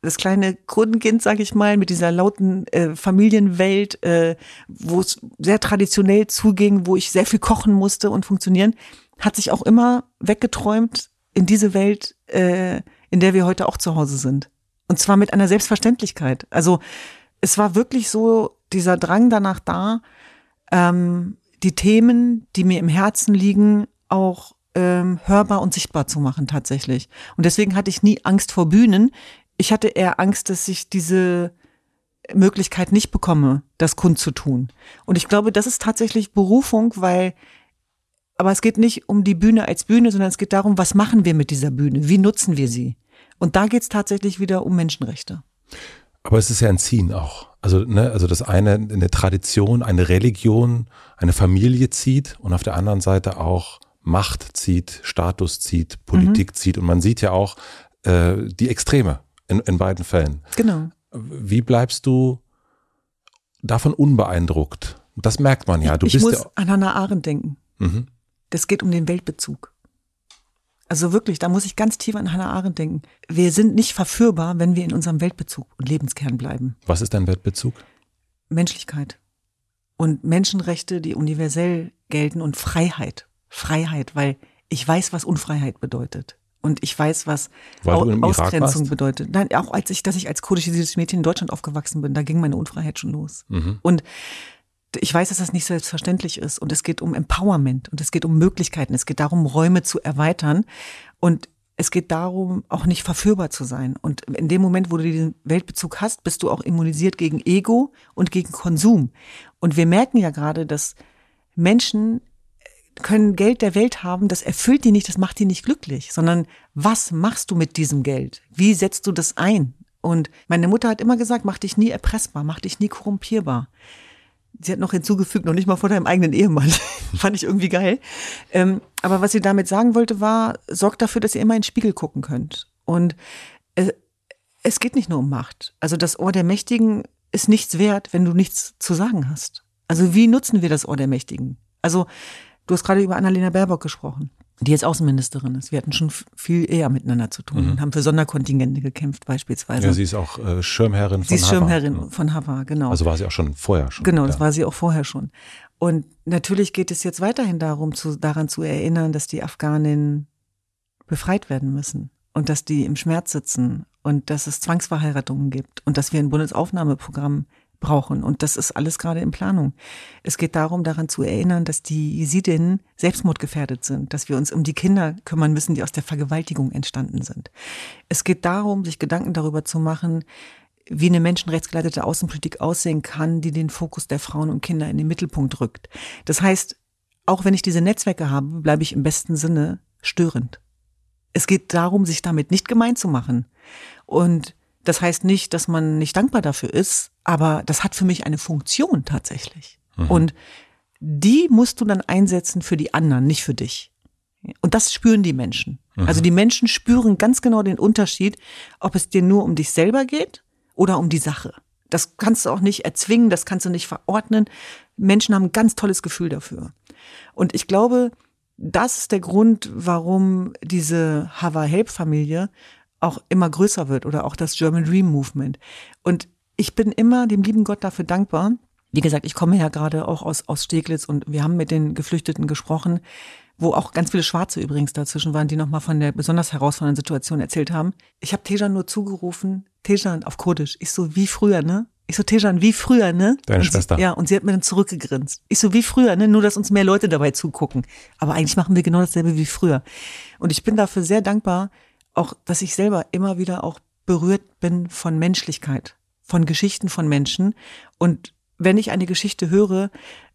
das kleine Kundenkind, sag ich mal, mit dieser lauten äh, Familienwelt, äh, wo es sehr traditionell zuging, wo ich sehr viel kochen musste und funktionieren, hat sich auch immer weggeträumt in diese Welt, äh, in der wir heute auch zu Hause sind. Und zwar mit einer Selbstverständlichkeit. Also es war wirklich so dieser Drang danach da, ähm, die Themen, die mir im Herzen liegen, auch ähm, hörbar und sichtbar zu machen tatsächlich. Und deswegen hatte ich nie Angst vor Bühnen. Ich hatte eher Angst, dass ich diese Möglichkeit nicht bekomme, das kundzutun. Und ich glaube, das ist tatsächlich Berufung, weil aber es geht nicht um die Bühne als Bühne, sondern es geht darum, was machen wir mit dieser Bühne? Wie nutzen wir sie? Und da geht es tatsächlich wieder um Menschenrechte. Aber es ist ja ein Ziehen auch. Also, ne, also das eine eine Tradition, eine Religion, eine Familie zieht und auf der anderen Seite auch Macht zieht, Status zieht, Politik mhm. zieht. Und man sieht ja auch äh, die Extreme in, in beiden Fällen. Genau. Wie bleibst du davon unbeeindruckt? Das merkt man ja. Du ich bist muss ja, an Hannah Arendt denken. Mhm. Das geht um den Weltbezug. Also wirklich, da muss ich ganz tief an Hannah Arendt denken. Wir sind nicht verführbar, wenn wir in unserem Weltbezug und Lebenskern bleiben. Was ist dein Weltbezug? Menschlichkeit und Menschenrechte, die universell gelten und Freiheit. Freiheit, weil ich weiß, was Unfreiheit bedeutet. Und ich weiß, was Ausgrenzung bedeutet. Nein, auch als ich, dass ich als kurdisches Mädchen in Deutschland aufgewachsen bin, da ging meine Unfreiheit schon los. Mhm. Und ich weiß, dass das nicht selbstverständlich ist und es geht um Empowerment und es geht um Möglichkeiten. Es geht darum, Räume zu erweitern und es geht darum, auch nicht verführbar zu sein. Und in dem Moment, wo du diesen Weltbezug hast, bist du auch immunisiert gegen Ego und gegen Konsum. Und wir merken ja gerade, dass Menschen können Geld der Welt haben, das erfüllt die nicht, das macht die nicht glücklich, sondern was machst du mit diesem Geld? Wie setzt du das ein? Und meine Mutter hat immer gesagt, mach dich nie erpressbar, mach dich nie korrumpierbar sie hat noch hinzugefügt, noch nicht mal vor deinem eigenen Ehemann. Fand ich irgendwie geil. Ähm, aber was sie damit sagen wollte, war, sorgt dafür, dass ihr immer in den Spiegel gucken könnt. Und äh, es geht nicht nur um Macht. Also das Ohr der Mächtigen ist nichts wert, wenn du nichts zu sagen hast. Also wie nutzen wir das Ohr der Mächtigen? Also du hast gerade über Annalena Baerbock gesprochen die jetzt Außenministerin ist. Wir hatten schon viel eher miteinander zu tun mhm. und haben für Sonderkontingente gekämpft beispielsweise. Ja, sie ist auch äh, Schirmherrin von Sie ist Hava. Schirmherrin von Hava, genau. Also war sie auch schon vorher schon. Genau, das war sie auch vorher schon. Und natürlich geht es jetzt weiterhin darum, zu, daran zu erinnern, dass die Afghaninnen befreit werden müssen und dass die im Schmerz sitzen und dass es Zwangsverheiratungen gibt und dass wir ein Bundesaufnahmeprogramm brauchen. Und das ist alles gerade in Planung. Es geht darum, daran zu erinnern, dass die Jesidinnen selbstmordgefährdet sind, dass wir uns um die Kinder kümmern müssen, die aus der Vergewaltigung entstanden sind. Es geht darum, sich Gedanken darüber zu machen, wie eine menschenrechtsgeleitete Außenpolitik aussehen kann, die den Fokus der Frauen und Kinder in den Mittelpunkt rückt. Das heißt, auch wenn ich diese Netzwerke habe, bleibe ich im besten Sinne störend. Es geht darum, sich damit nicht gemein zu machen. Und Das heißt nicht, dass man nicht dankbar dafür ist, aber das hat für mich eine Funktion tatsächlich. Mhm. Und die musst du dann einsetzen für die anderen, nicht für dich. Und das spüren die Menschen. Mhm. Also die Menschen spüren ganz genau den Unterschied, ob es dir nur um dich selber geht oder um die Sache. Das kannst du auch nicht erzwingen, das kannst du nicht verordnen. Menschen haben ein ganz tolles Gefühl dafür. Und ich glaube, das ist der Grund, warum diese Hava Help Familie auch immer größer wird oder auch das German Dream Movement. Und ich bin immer dem lieben Gott dafür dankbar. Wie gesagt, ich komme ja gerade auch aus, aus Steglitz und wir haben mit den Geflüchteten gesprochen, wo auch ganz viele Schwarze übrigens dazwischen waren, die nochmal von der besonders herausfordernden Situation erzählt haben. Ich habe Tejan nur zugerufen, Tejan auf Kurdisch. Ich so, wie früher, ne? Ich so, Tejan, wie früher, ne? Deine und Schwester. Sie, ja, und sie hat mir dann zurückgegrinst. Ich so, wie früher, ne? Nur, dass uns mehr Leute dabei zugucken. Aber eigentlich machen wir genau dasselbe wie früher. Und ich bin dafür sehr dankbar, auch, dass ich selber immer wieder auch berührt bin von Menschlichkeit, von Geschichten von Menschen. Und wenn ich eine Geschichte höre,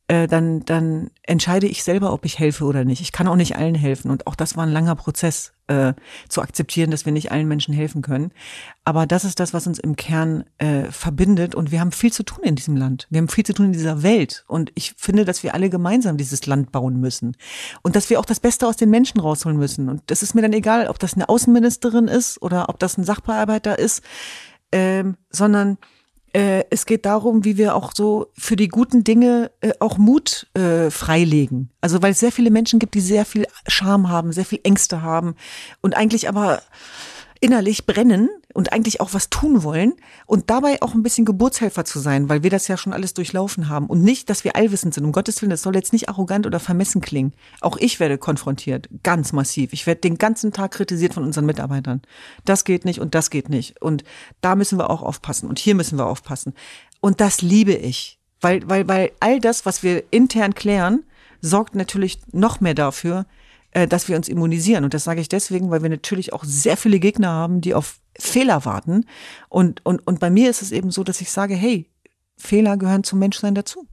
äh, dann, dann entscheide ich selber, ob ich helfe oder nicht. Ich kann auch nicht allen helfen. Und auch das war ein langer Prozess, äh, zu akzeptieren, dass wir nicht allen Menschen helfen können. Aber das ist das, was uns im Kern äh, verbindet. Und wir haben viel zu tun in diesem Land. Wir haben viel zu tun in dieser Welt. Und ich finde, dass wir alle gemeinsam dieses Land bauen müssen. Und dass wir auch das Beste aus den Menschen rausholen müssen. Und das ist mir dann egal, ob das eine Außenministerin ist oder ob das ein Sachbearbeiter ist, ähm, sondern äh, es geht darum, wie wir auch so für die guten Dinge äh, auch Mut äh, freilegen. Also weil es sehr viele Menschen gibt, die sehr viel Scham haben, sehr viel Ängste haben und eigentlich aber innerlich brennen und eigentlich auch was tun wollen und dabei auch ein bisschen Geburtshelfer zu sein, weil wir das ja schon alles durchlaufen haben und nicht, dass wir allwissend sind. Um Gottes Willen, das soll jetzt nicht arrogant oder vermessen klingen. Auch ich werde konfrontiert, ganz massiv. Ich werde den ganzen Tag kritisiert von unseren Mitarbeitern. Das geht nicht und das geht nicht. Und da müssen wir auch aufpassen und hier müssen wir aufpassen. Und das liebe ich, weil, weil, weil all das, was wir intern klären, sorgt natürlich noch mehr dafür, äh, dass wir uns immunisieren. Und das sage ich deswegen, weil wir natürlich auch sehr viele Gegner haben, die auf Fehler warten. Und, und, und bei mir ist es eben so, dass ich sage, hey, Fehler gehören zum Menschsein dazu.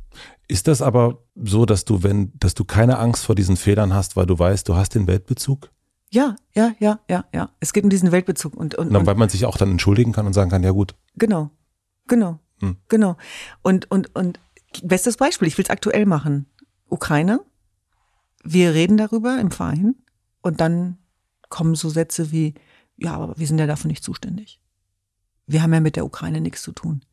Ist das aber so, dass du, wenn, dass du keine Angst vor diesen Fehlern hast, weil du weißt, du hast den Weltbezug? Ja, ja, ja, ja, ja. Es geht um diesen Weltbezug und, und, und weil man sich auch dann entschuldigen kann und sagen kann, ja gut. Genau, genau, hm. genau. Und und und bestes Beispiel, ich will es aktuell machen. Ukraine, wir reden darüber im Verein und dann kommen so Sätze wie, ja, aber wir sind ja dafür nicht zuständig. Wir haben ja mit der Ukraine nichts zu tun.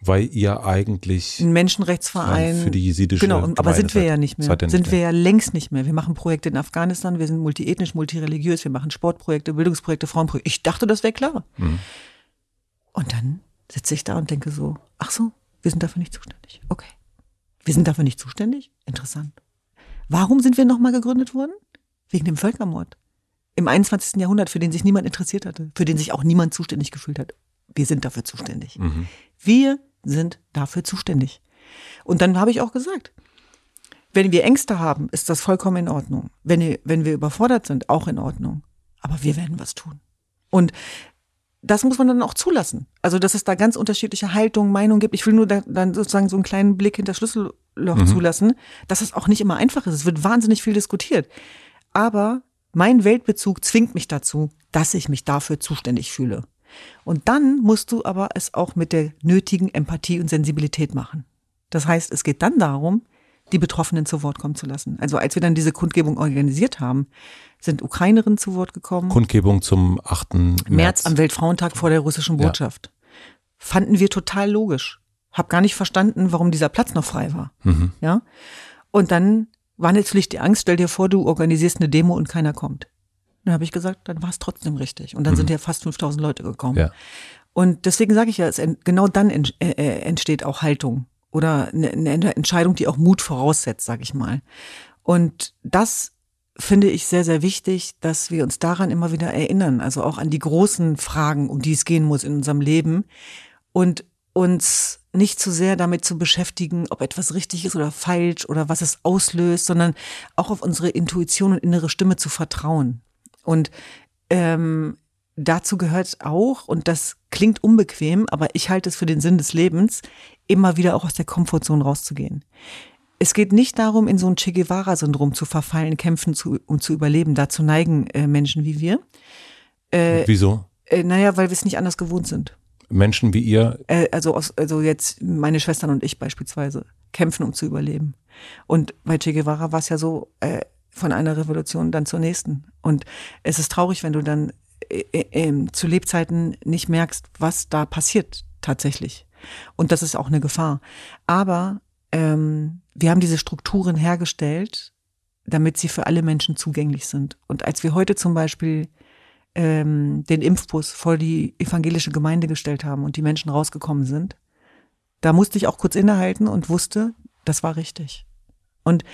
Weil ihr eigentlich ein Menschenrechtsverein für die jesidische genau, aber sind wir ja nicht mehr. Sind wir ja längst nicht mehr. Wir machen Projekte in Afghanistan, wir sind multiethnisch, multireligiös, wir machen Sportprojekte, Bildungsprojekte, Frauenprojekte. Ich dachte, das wäre klar. Mhm. Und dann sitze ich da und denke so, ach so, wir sind dafür nicht zuständig. Okay. Wir sind dafür nicht zuständig? Interessant. Warum sind wir nochmal gegründet worden? Wegen dem Völkermord. Im 21. Jahrhundert, für den sich niemand interessiert hatte, für den sich auch niemand zuständig gefühlt hat. Wir sind dafür zuständig. Mhm. Wir sind dafür zuständig. Und dann habe ich auch gesagt, wenn wir Ängste haben, ist das vollkommen in Ordnung. Wenn, wir, wenn wir überfordert sind, auch in Ordnung. Aber wir werden was tun. Und das muss man dann auch zulassen. Also, dass es da ganz unterschiedliche Haltungen, Meinungen gibt. Ich will nur da, dann sozusagen so einen kleinen Blick hinter Schlüsselloch mhm. zulassen, dass es auch nicht immer einfach ist. Es wird wahnsinnig viel diskutiert. Aber mein Weltbezug zwingt mich dazu, dass ich mich dafür zuständig fühle. Und dann musst du aber es auch mit der nötigen Empathie und Sensibilität machen. Das heißt, es geht dann darum, die Betroffenen zu Wort kommen zu lassen. Also als wir dann diese Kundgebung organisiert haben, sind Ukrainerinnen zu Wort gekommen. Kundgebung zum 8. März. März am Weltfrauentag vor der russischen Botschaft. Ja. Fanden wir total logisch. Hab gar nicht verstanden, warum dieser Platz noch frei war. Mhm. Ja. Und dann war natürlich die Angst, stell dir vor, du organisierst eine Demo und keiner kommt. Dann habe ich gesagt, dann war es trotzdem richtig. Und dann mhm. sind ja fast 5000 Leute gekommen. Ja. Und deswegen sage ich ja, es, genau dann äh, äh, entsteht auch Haltung oder eine, eine Entscheidung, die auch Mut voraussetzt, sage ich mal. Und das finde ich sehr, sehr wichtig, dass wir uns daran immer wieder erinnern, also auch an die großen Fragen, um die es gehen muss in unserem Leben und uns nicht zu sehr damit zu beschäftigen, ob etwas richtig ist oder falsch oder was es auslöst, sondern auch auf unsere Intuition und innere Stimme zu vertrauen. Und ähm, dazu gehört auch, und das klingt unbequem, aber ich halte es für den Sinn des Lebens, immer wieder auch aus der Komfortzone rauszugehen. Es geht nicht darum, in so ein Che Guevara-Syndrom zu verfallen, kämpfen zu, um zu überleben. Dazu neigen äh, Menschen wie wir. Äh, Wieso? Äh, naja, weil wir es nicht anders gewohnt sind. Menschen wie ihr? Äh, also, aus, also jetzt meine Schwestern und ich beispielsweise kämpfen, um zu überleben. Und bei Che Guevara war es ja so, äh, von einer Revolution dann zur nächsten. Und es ist traurig, wenn du dann zu Lebzeiten nicht merkst, was da passiert tatsächlich. Und das ist auch eine Gefahr. Aber ähm, wir haben diese Strukturen hergestellt, damit sie für alle Menschen zugänglich sind. Und als wir heute zum Beispiel ähm, den Impfbus vor die evangelische Gemeinde gestellt haben und die Menschen rausgekommen sind, da musste ich auch kurz innehalten und wusste, das war richtig. Und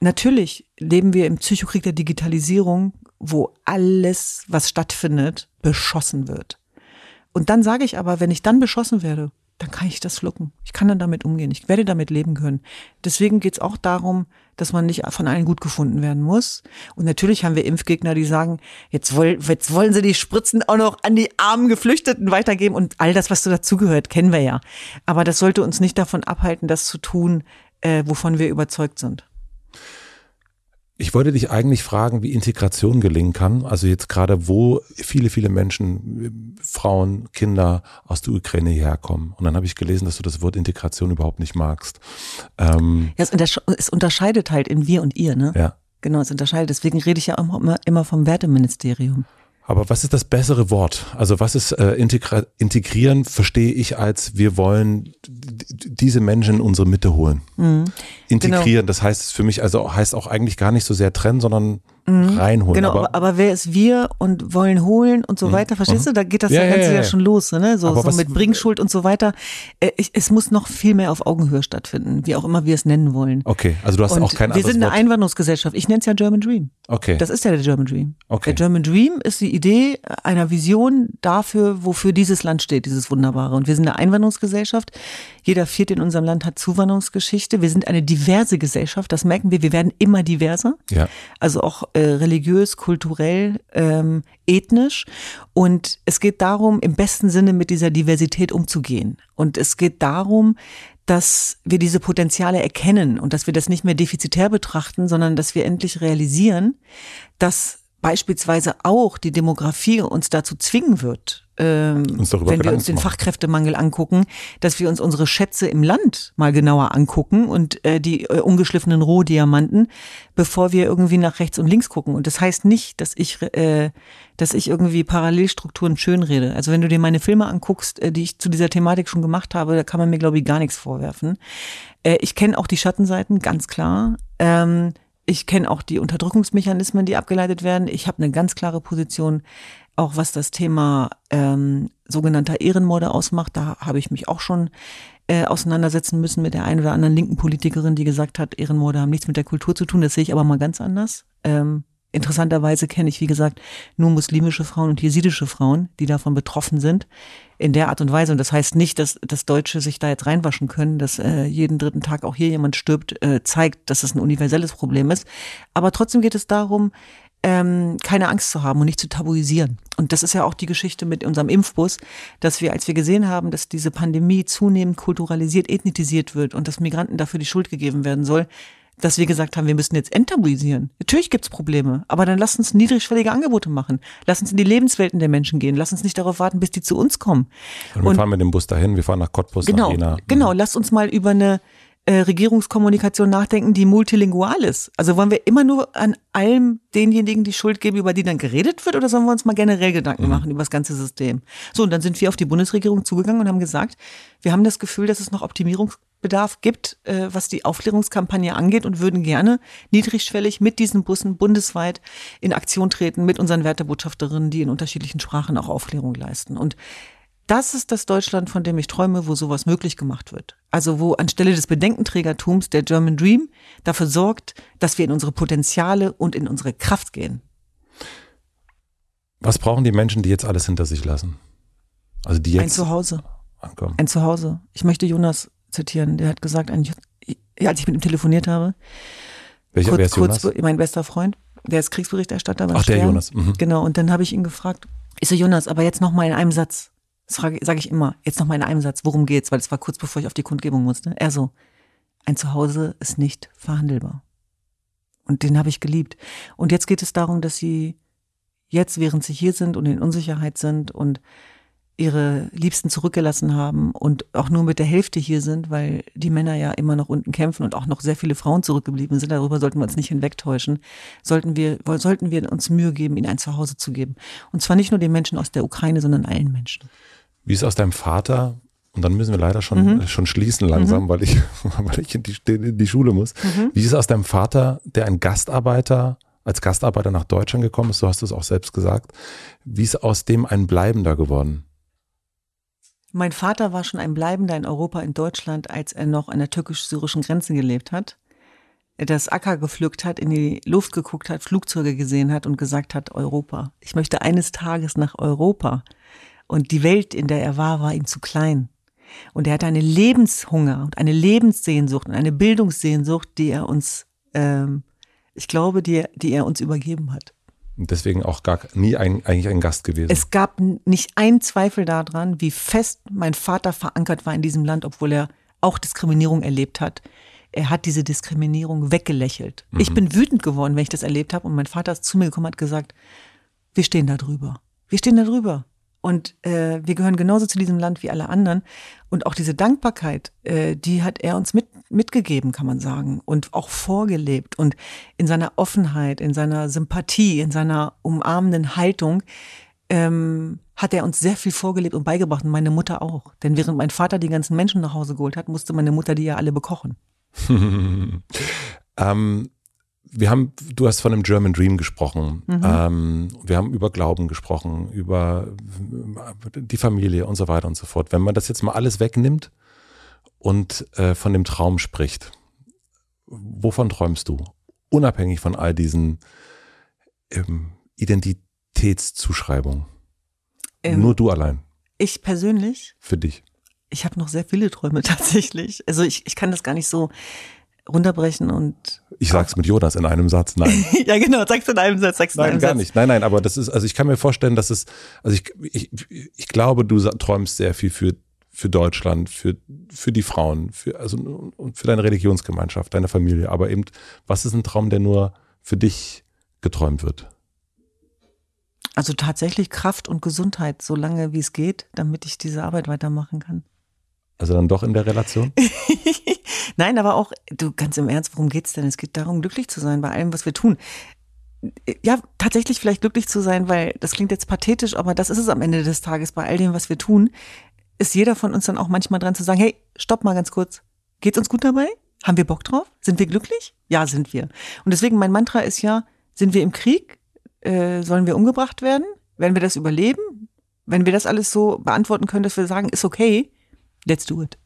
natürlich leben wir im Psychokrieg der Digitalisierung, wo alles, was stattfindet, beschossen wird. Und dann sage ich aber, wenn ich dann beschossen werde, dann kann ich das schlucken. Ich kann dann damit umgehen. Ich werde damit leben können. Deswegen geht es auch darum, dass man nicht von allen gut gefunden werden muss. Und natürlich haben wir Impfgegner, die sagen, jetzt, woll, jetzt wollen sie die Spritzen auch noch an die armen Geflüchteten weitergeben und all das, was so dazugehört, kennen wir ja. Aber das sollte uns nicht davon abhalten, das zu tun, äh, wovon wir überzeugt sind. Ich wollte dich eigentlich fragen, wie Integration gelingen kann. Also jetzt gerade, wo viele, viele Menschen, Frauen, Kinder aus der Ukraine herkommen. Und dann habe ich gelesen, dass du das Wort Integration überhaupt nicht magst. Ähm ja, es, unterscheidet halt in wir und ihr, ne? Ja. Genau, es unterscheidet. Deswegen rede ich ja immer, immer vom Werteministerium. Aber was ist das bessere Wort? Also was ist äh, integrieren, verstehe ich als wir wollen diese Menschen in unsere Mitte holen. Mhm. Integrieren, genau. das heißt für mich also heißt auch eigentlich gar nicht so sehr trennen, sondern mhm. reinholen. Genau, aber, aber, wer ist wir und wollen holen und so mhm. weiter, verstehst du? Da geht das ja, Ganze ja, ja, ja, schon los, ne? So, so mit Bringschuld und so weiter. Äh, es muss noch viel mehr auf Augenhöhe stattfinden, wie auch immer wir es nennen wollen. Okay, also du hast und auch kein Wir sind eine Wort. Einwanderungsgesellschaft. Ich nenne es ja German Dream. Okay. Das ist ja der German Dream. Okay. Der German Dream ist die Idee einer Vision dafür, wofür dieses Land steht, dieses Wunderbare. Und wir sind eine Einwanderungsgesellschaft. Jeder Vierte in unserem Land hat Zuwanderungsgeschichte. Wir sind eine diverse Gesellschaft. Das merken wir. Wir werden immer diverser. Ja. Also auch äh, religiös, kulturell, ähm, ethnisch. Und es geht darum, im besten Sinne mit dieser Diversität umzugehen. Und es geht darum, dass wir diese Potenziale erkennen und dass wir das nicht mehr defizitär betrachten, sondern dass wir endlich realisieren, dass beispielsweise auch die Demografie uns dazu zwingen wird, ähm, wenn wir uns den Fachkräftemangel angucken, dass wir uns unsere Schätze im Land mal genauer angucken und äh, die äh, ungeschliffenen Rohdiamanten, bevor wir irgendwie nach rechts und links gucken. Und das heißt nicht, dass ich, äh, dass ich irgendwie Parallelstrukturen schönrede. Also wenn du dir meine Filme anguckst, äh, die ich zu dieser Thematik schon gemacht habe, da kann man mir glaube ich gar nichts vorwerfen. Äh, ich kenne auch die Schattenseiten, ganz klar. Ähm, ich kenne auch die Unterdrückungsmechanismen, die abgeleitet werden. Ich habe eine ganz klare Position, auch was das Thema ähm, sogenannter Ehrenmorde ausmacht. Da habe ich mich auch schon äh, auseinandersetzen müssen mit der einen oder anderen linken Politikerin, die gesagt hat, Ehrenmorde haben nichts mit der Kultur zu tun. Das sehe ich aber mal ganz anders. Ähm, Interessanterweise kenne ich, wie gesagt, nur muslimische Frauen und jesidische Frauen, die davon betroffen sind, in der Art und Weise. Und das heißt nicht, dass, dass Deutsche sich da jetzt reinwaschen können, dass äh, jeden dritten Tag auch hier jemand stirbt, äh, zeigt, dass es ein universelles Problem ist. Aber trotzdem geht es darum, ähm, keine Angst zu haben und nicht zu tabuisieren. Und das ist ja auch die Geschichte mit unserem Impfbus, dass wir, als wir gesehen haben, dass diese Pandemie zunehmend kulturalisiert, ethnisiert wird und dass Migranten dafür die Schuld gegeben werden soll, dass wir gesagt haben, wir müssen jetzt enttabuisieren. Natürlich gibt's Probleme, aber dann lass uns niedrigschwellige Angebote machen. Lass uns in die Lebenswelten der Menschen gehen. Lass uns nicht darauf warten, bis die zu uns kommen. Und wir und, fahren mit dem Bus dahin, wir fahren nach Cottbus, genau, nach Jena. Genau, lass uns mal über eine äh, Regierungskommunikation nachdenken, die multilingual ist. Also wollen wir immer nur an allem denjenigen die Schuld geben, über die dann geredet wird, oder sollen wir uns mal generell Gedanken mhm. machen über das ganze System? So, und dann sind wir auf die Bundesregierung zugegangen und haben gesagt, wir haben das Gefühl, dass es noch Optimierungsbedarf gibt, äh, was die Aufklärungskampagne angeht und würden gerne niedrigschwellig mit diesen Bussen bundesweit in Aktion treten, mit unseren Wertebotschafterinnen, die in unterschiedlichen Sprachen auch Aufklärung leisten. Und das ist das Deutschland, von dem ich träume, wo sowas möglich gemacht wird. Also wo anstelle des Bedenkenträgertums der German Dream dafür sorgt, dass wir in unsere Potenziale und in unsere Kraft gehen. Was brauchen die Menschen, die jetzt alles hinter sich lassen? Also die jetzt ein Zuhause. Ankommen. Ein Zuhause. Ich möchte Jonas zitieren. Der hat gesagt, als ich mit ihm telefoniert habe, Welcher, kurz, wer ist Jonas? Kurz, mein bester Freund, der ist Kriegsberichterstatter. Ach, der Jonas. Mhm. Genau. Und dann habe ich ihn gefragt, ich so Jonas, aber jetzt noch mal in einem Satz. Das sage ich immer. Jetzt noch mal in einem Satz. Worum geht's? Weil es war kurz bevor ich auf die Kundgebung musste. Er so, ein Zuhause ist nicht verhandelbar. Und den habe ich geliebt. Und jetzt geht es darum, dass sie jetzt, während sie hier sind und in Unsicherheit sind und ihre Liebsten zurückgelassen haben und auch nur mit der Hälfte hier sind, weil die Männer ja immer noch unten kämpfen und auch noch sehr viele Frauen zurückgeblieben sind. Darüber sollten wir uns nicht hinwegtäuschen. Sollten wir, sollten wir uns Mühe geben, ihnen ein Zuhause zu geben. Und zwar nicht nur den Menschen aus der Ukraine, sondern allen Menschen. Wie ist aus deinem Vater und dann müssen wir leider schon, mhm. schon schließen langsam, mhm. weil ich, weil ich in die, in die Schule muss. Mhm. Wie ist es aus deinem Vater, der ein Gastarbeiter, als Gastarbeiter nach Deutschland gekommen ist, du hast es auch selbst gesagt, wie ist aus dem ein Bleibender geworden? Mein Vater war schon ein Bleibender in Europa, in Deutschland, als er noch an der türkisch-syrischen Grenze gelebt hat. Er das Acker gepflückt hat, in die Luft geguckt hat, Flugzeuge gesehen hat und gesagt hat, Europa. Ich möchte eines Tages nach Europa. Und die Welt, in der er war, war ihm zu klein. Und er hatte eine Lebenshunger und eine Lebenssehnsucht und eine Bildungssehnsucht, die er uns, ähm, ich glaube, die, die er uns übergeben hat. Und deswegen auch gar nie ein, eigentlich ein Gast gewesen. Es gab nicht einen Zweifel daran, wie fest mein Vater verankert war in diesem Land, obwohl er auch Diskriminierung erlebt hat. Er hat diese Diskriminierung weggelächelt. Mhm. Ich bin wütend geworden, wenn ich das erlebt habe. Und mein Vater ist zu mir gekommen und hat gesagt, wir stehen da drüber. Wir stehen da drüber. Und äh, wir gehören genauso zu diesem Land wie alle anderen. Und auch diese Dankbarkeit, äh, die hat er uns mit, mitgegeben, kann man sagen, und auch vorgelebt. Und in seiner Offenheit, in seiner Sympathie, in seiner umarmenden Haltung ähm, hat er uns sehr viel vorgelebt und beigebracht. Und meine Mutter auch. Denn während mein Vater die ganzen Menschen nach Hause geholt hat, musste meine Mutter die ja alle bekochen. ähm, wir haben, du hast von einem German Dream gesprochen. Mhm. Ähm, wir haben über Glauben gesprochen, über die Familie und so weiter und so fort. Wenn man das jetzt mal alles wegnimmt und äh, von dem Traum spricht, wovon träumst du? Unabhängig von all diesen ähm, Identitätszuschreibungen. Ähm, Nur du allein. Ich persönlich? Für dich. Ich habe noch sehr viele Träume tatsächlich. Also ich, ich kann das gar nicht so runterbrechen und. Ich sag's mit Jonas in einem Satz, nein. ja, genau, sag's in einem Satz, sag's in nein, einem gar Satz. nicht. Nein, nein, aber das ist, also ich kann mir vorstellen, dass es, also ich, ich, ich glaube, du träumst sehr viel für, für Deutschland, für, für die Frauen, für, also, und für deine Religionsgemeinschaft, deine Familie. Aber eben, was ist ein Traum, der nur für dich geträumt wird? Also tatsächlich Kraft und Gesundheit, so lange wie es geht, damit ich diese Arbeit weitermachen kann. Also dann doch in der Relation? Nein, aber auch, du ganz im Ernst, worum geht's denn? Es geht darum, glücklich zu sein bei allem, was wir tun. Ja, tatsächlich vielleicht glücklich zu sein, weil das klingt jetzt pathetisch, aber das ist es am Ende des Tages bei all dem, was wir tun, ist jeder von uns dann auch manchmal dran zu sagen, hey, stopp mal ganz kurz. Geht's uns gut dabei? Haben wir Bock drauf? Sind wir glücklich? Ja, sind wir. Und deswegen mein Mantra ist ja, sind wir im Krieg? Äh, sollen wir umgebracht werden? Werden wir das überleben? Wenn wir das alles so beantworten können, dass wir sagen, ist okay, let's do it.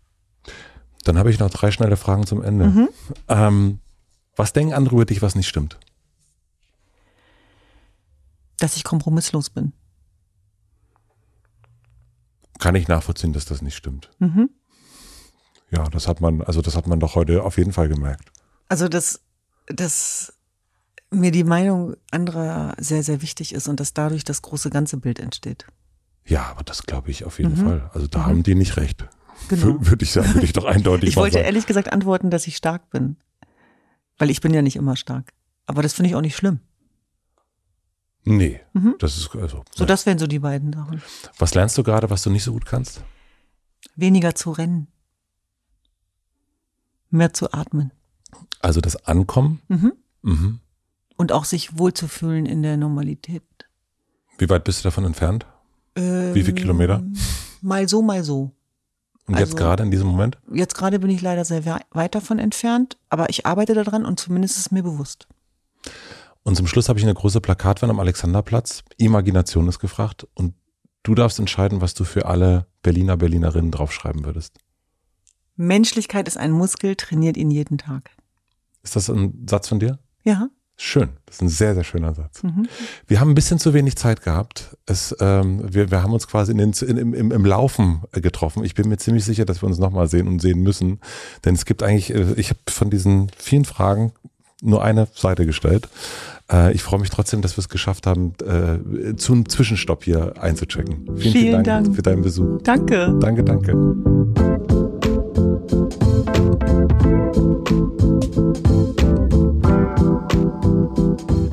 Dann habe ich noch drei schnelle Fragen zum Ende. Mhm. Ähm, was denken andere über dich, was nicht stimmt? Dass ich kompromisslos bin. Kann ich nachvollziehen, dass das nicht stimmt. Mhm. Ja, das hat man, also das hat man doch heute auf jeden Fall gemerkt. Also dass, dass mir die Meinung anderer sehr, sehr wichtig ist und dass dadurch das große ganze Bild entsteht. Ja, aber das glaube ich auf jeden mhm. Fall. Also da mhm. haben die nicht recht. Genau. Würde ich sagen, würde ich doch eindeutig Ich wollte sagen. ehrlich gesagt antworten, dass ich stark bin. Weil ich bin ja nicht immer stark. Aber das finde ich auch nicht schlimm. Nee, mhm. das ist also. So, ja. das wären so die beiden Sachen. Was lernst du gerade, was du nicht so gut kannst? Weniger zu rennen. Mehr zu atmen. Also das Ankommen? Mhm. Mhm. Und auch sich wohlzufühlen in der Normalität. Wie weit bist du davon entfernt? Ähm, Wie viele Kilometer? Mal so, mal so. Und also, jetzt gerade in diesem Moment? Jetzt gerade bin ich leider sehr weit davon entfernt, aber ich arbeite daran und zumindest ist es mir bewusst. Und zum Schluss habe ich eine große Plakatwand am Alexanderplatz. Imagination ist gefragt und du darfst entscheiden, was du für alle Berliner, Berlinerinnen draufschreiben würdest. Menschlichkeit ist ein Muskel, trainiert ihn jeden Tag. Ist das ein Satz von dir? Ja. Schön, das ist ein sehr, sehr schöner Satz. Mhm. Wir haben ein bisschen zu wenig Zeit gehabt. Es, ähm, wir, wir haben uns quasi in den, in, im, im Laufen getroffen. Ich bin mir ziemlich sicher, dass wir uns nochmal sehen und sehen müssen. Denn es gibt eigentlich, äh, ich habe von diesen vielen Fragen nur eine Seite gestellt. Äh, ich freue mich trotzdem, dass wir es geschafft haben, äh, zum Zwischenstopp hier einzuchecken. Vielen, vielen, vielen Dank, Dank für deinen Besuch. Danke. Danke, danke.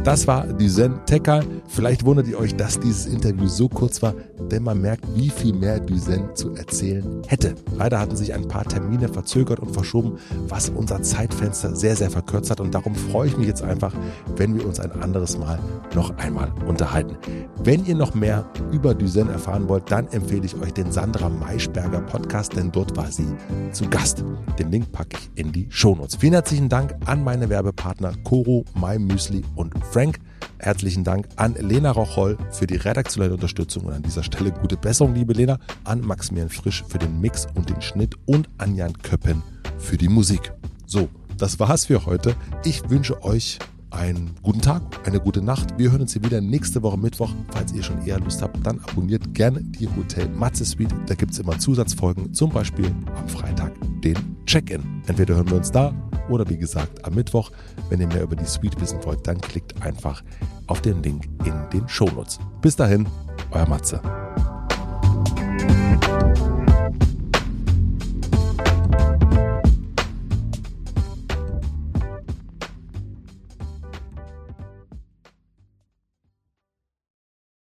Das war die Zen Tekal. Vielleicht wundert ihr euch, dass dieses Interview so kurz war, denn man merkt, wie viel mehr Duzen zu erzählen hätte. Leider hatten sich ein paar Termine verzögert und verschoben, was unser Zeitfenster sehr, sehr verkürzt hat. Und darum freue ich mich jetzt einfach, wenn wir uns ein anderes Mal noch einmal unterhalten. Wenn ihr noch mehr über Duzen erfahren wollt, dann empfehle ich euch den Sandra Maischberger Podcast, denn dort war sie zu Gast. Den Link packe ich in die Shownotes. Vielen herzlichen Dank an meine Werbepartner Koro, My Müsli und Frank. Herzlichen Dank an Lena Rocholl für die redaktionelle Unterstützung und an dieser Stelle gute Besserung, liebe Lena, an Maximilian Frisch für den Mix und den Schnitt und an Jan Köppen für die Musik. So, das war's für heute. Ich wünsche euch einen guten Tag, eine gute Nacht. Wir hören uns hier wieder nächste Woche Mittwoch. Falls ihr schon eher Lust habt, dann abonniert gerne die Hotel Matze Suite. Da gibt es immer Zusatzfolgen, zum Beispiel am Freitag den Check-in. Entweder hören wir uns da oder wie gesagt am Mittwoch. Wenn ihr mehr über die Suite wissen wollt, dann klickt einfach auf den Link in den Shownotes. Bis dahin, euer Matze.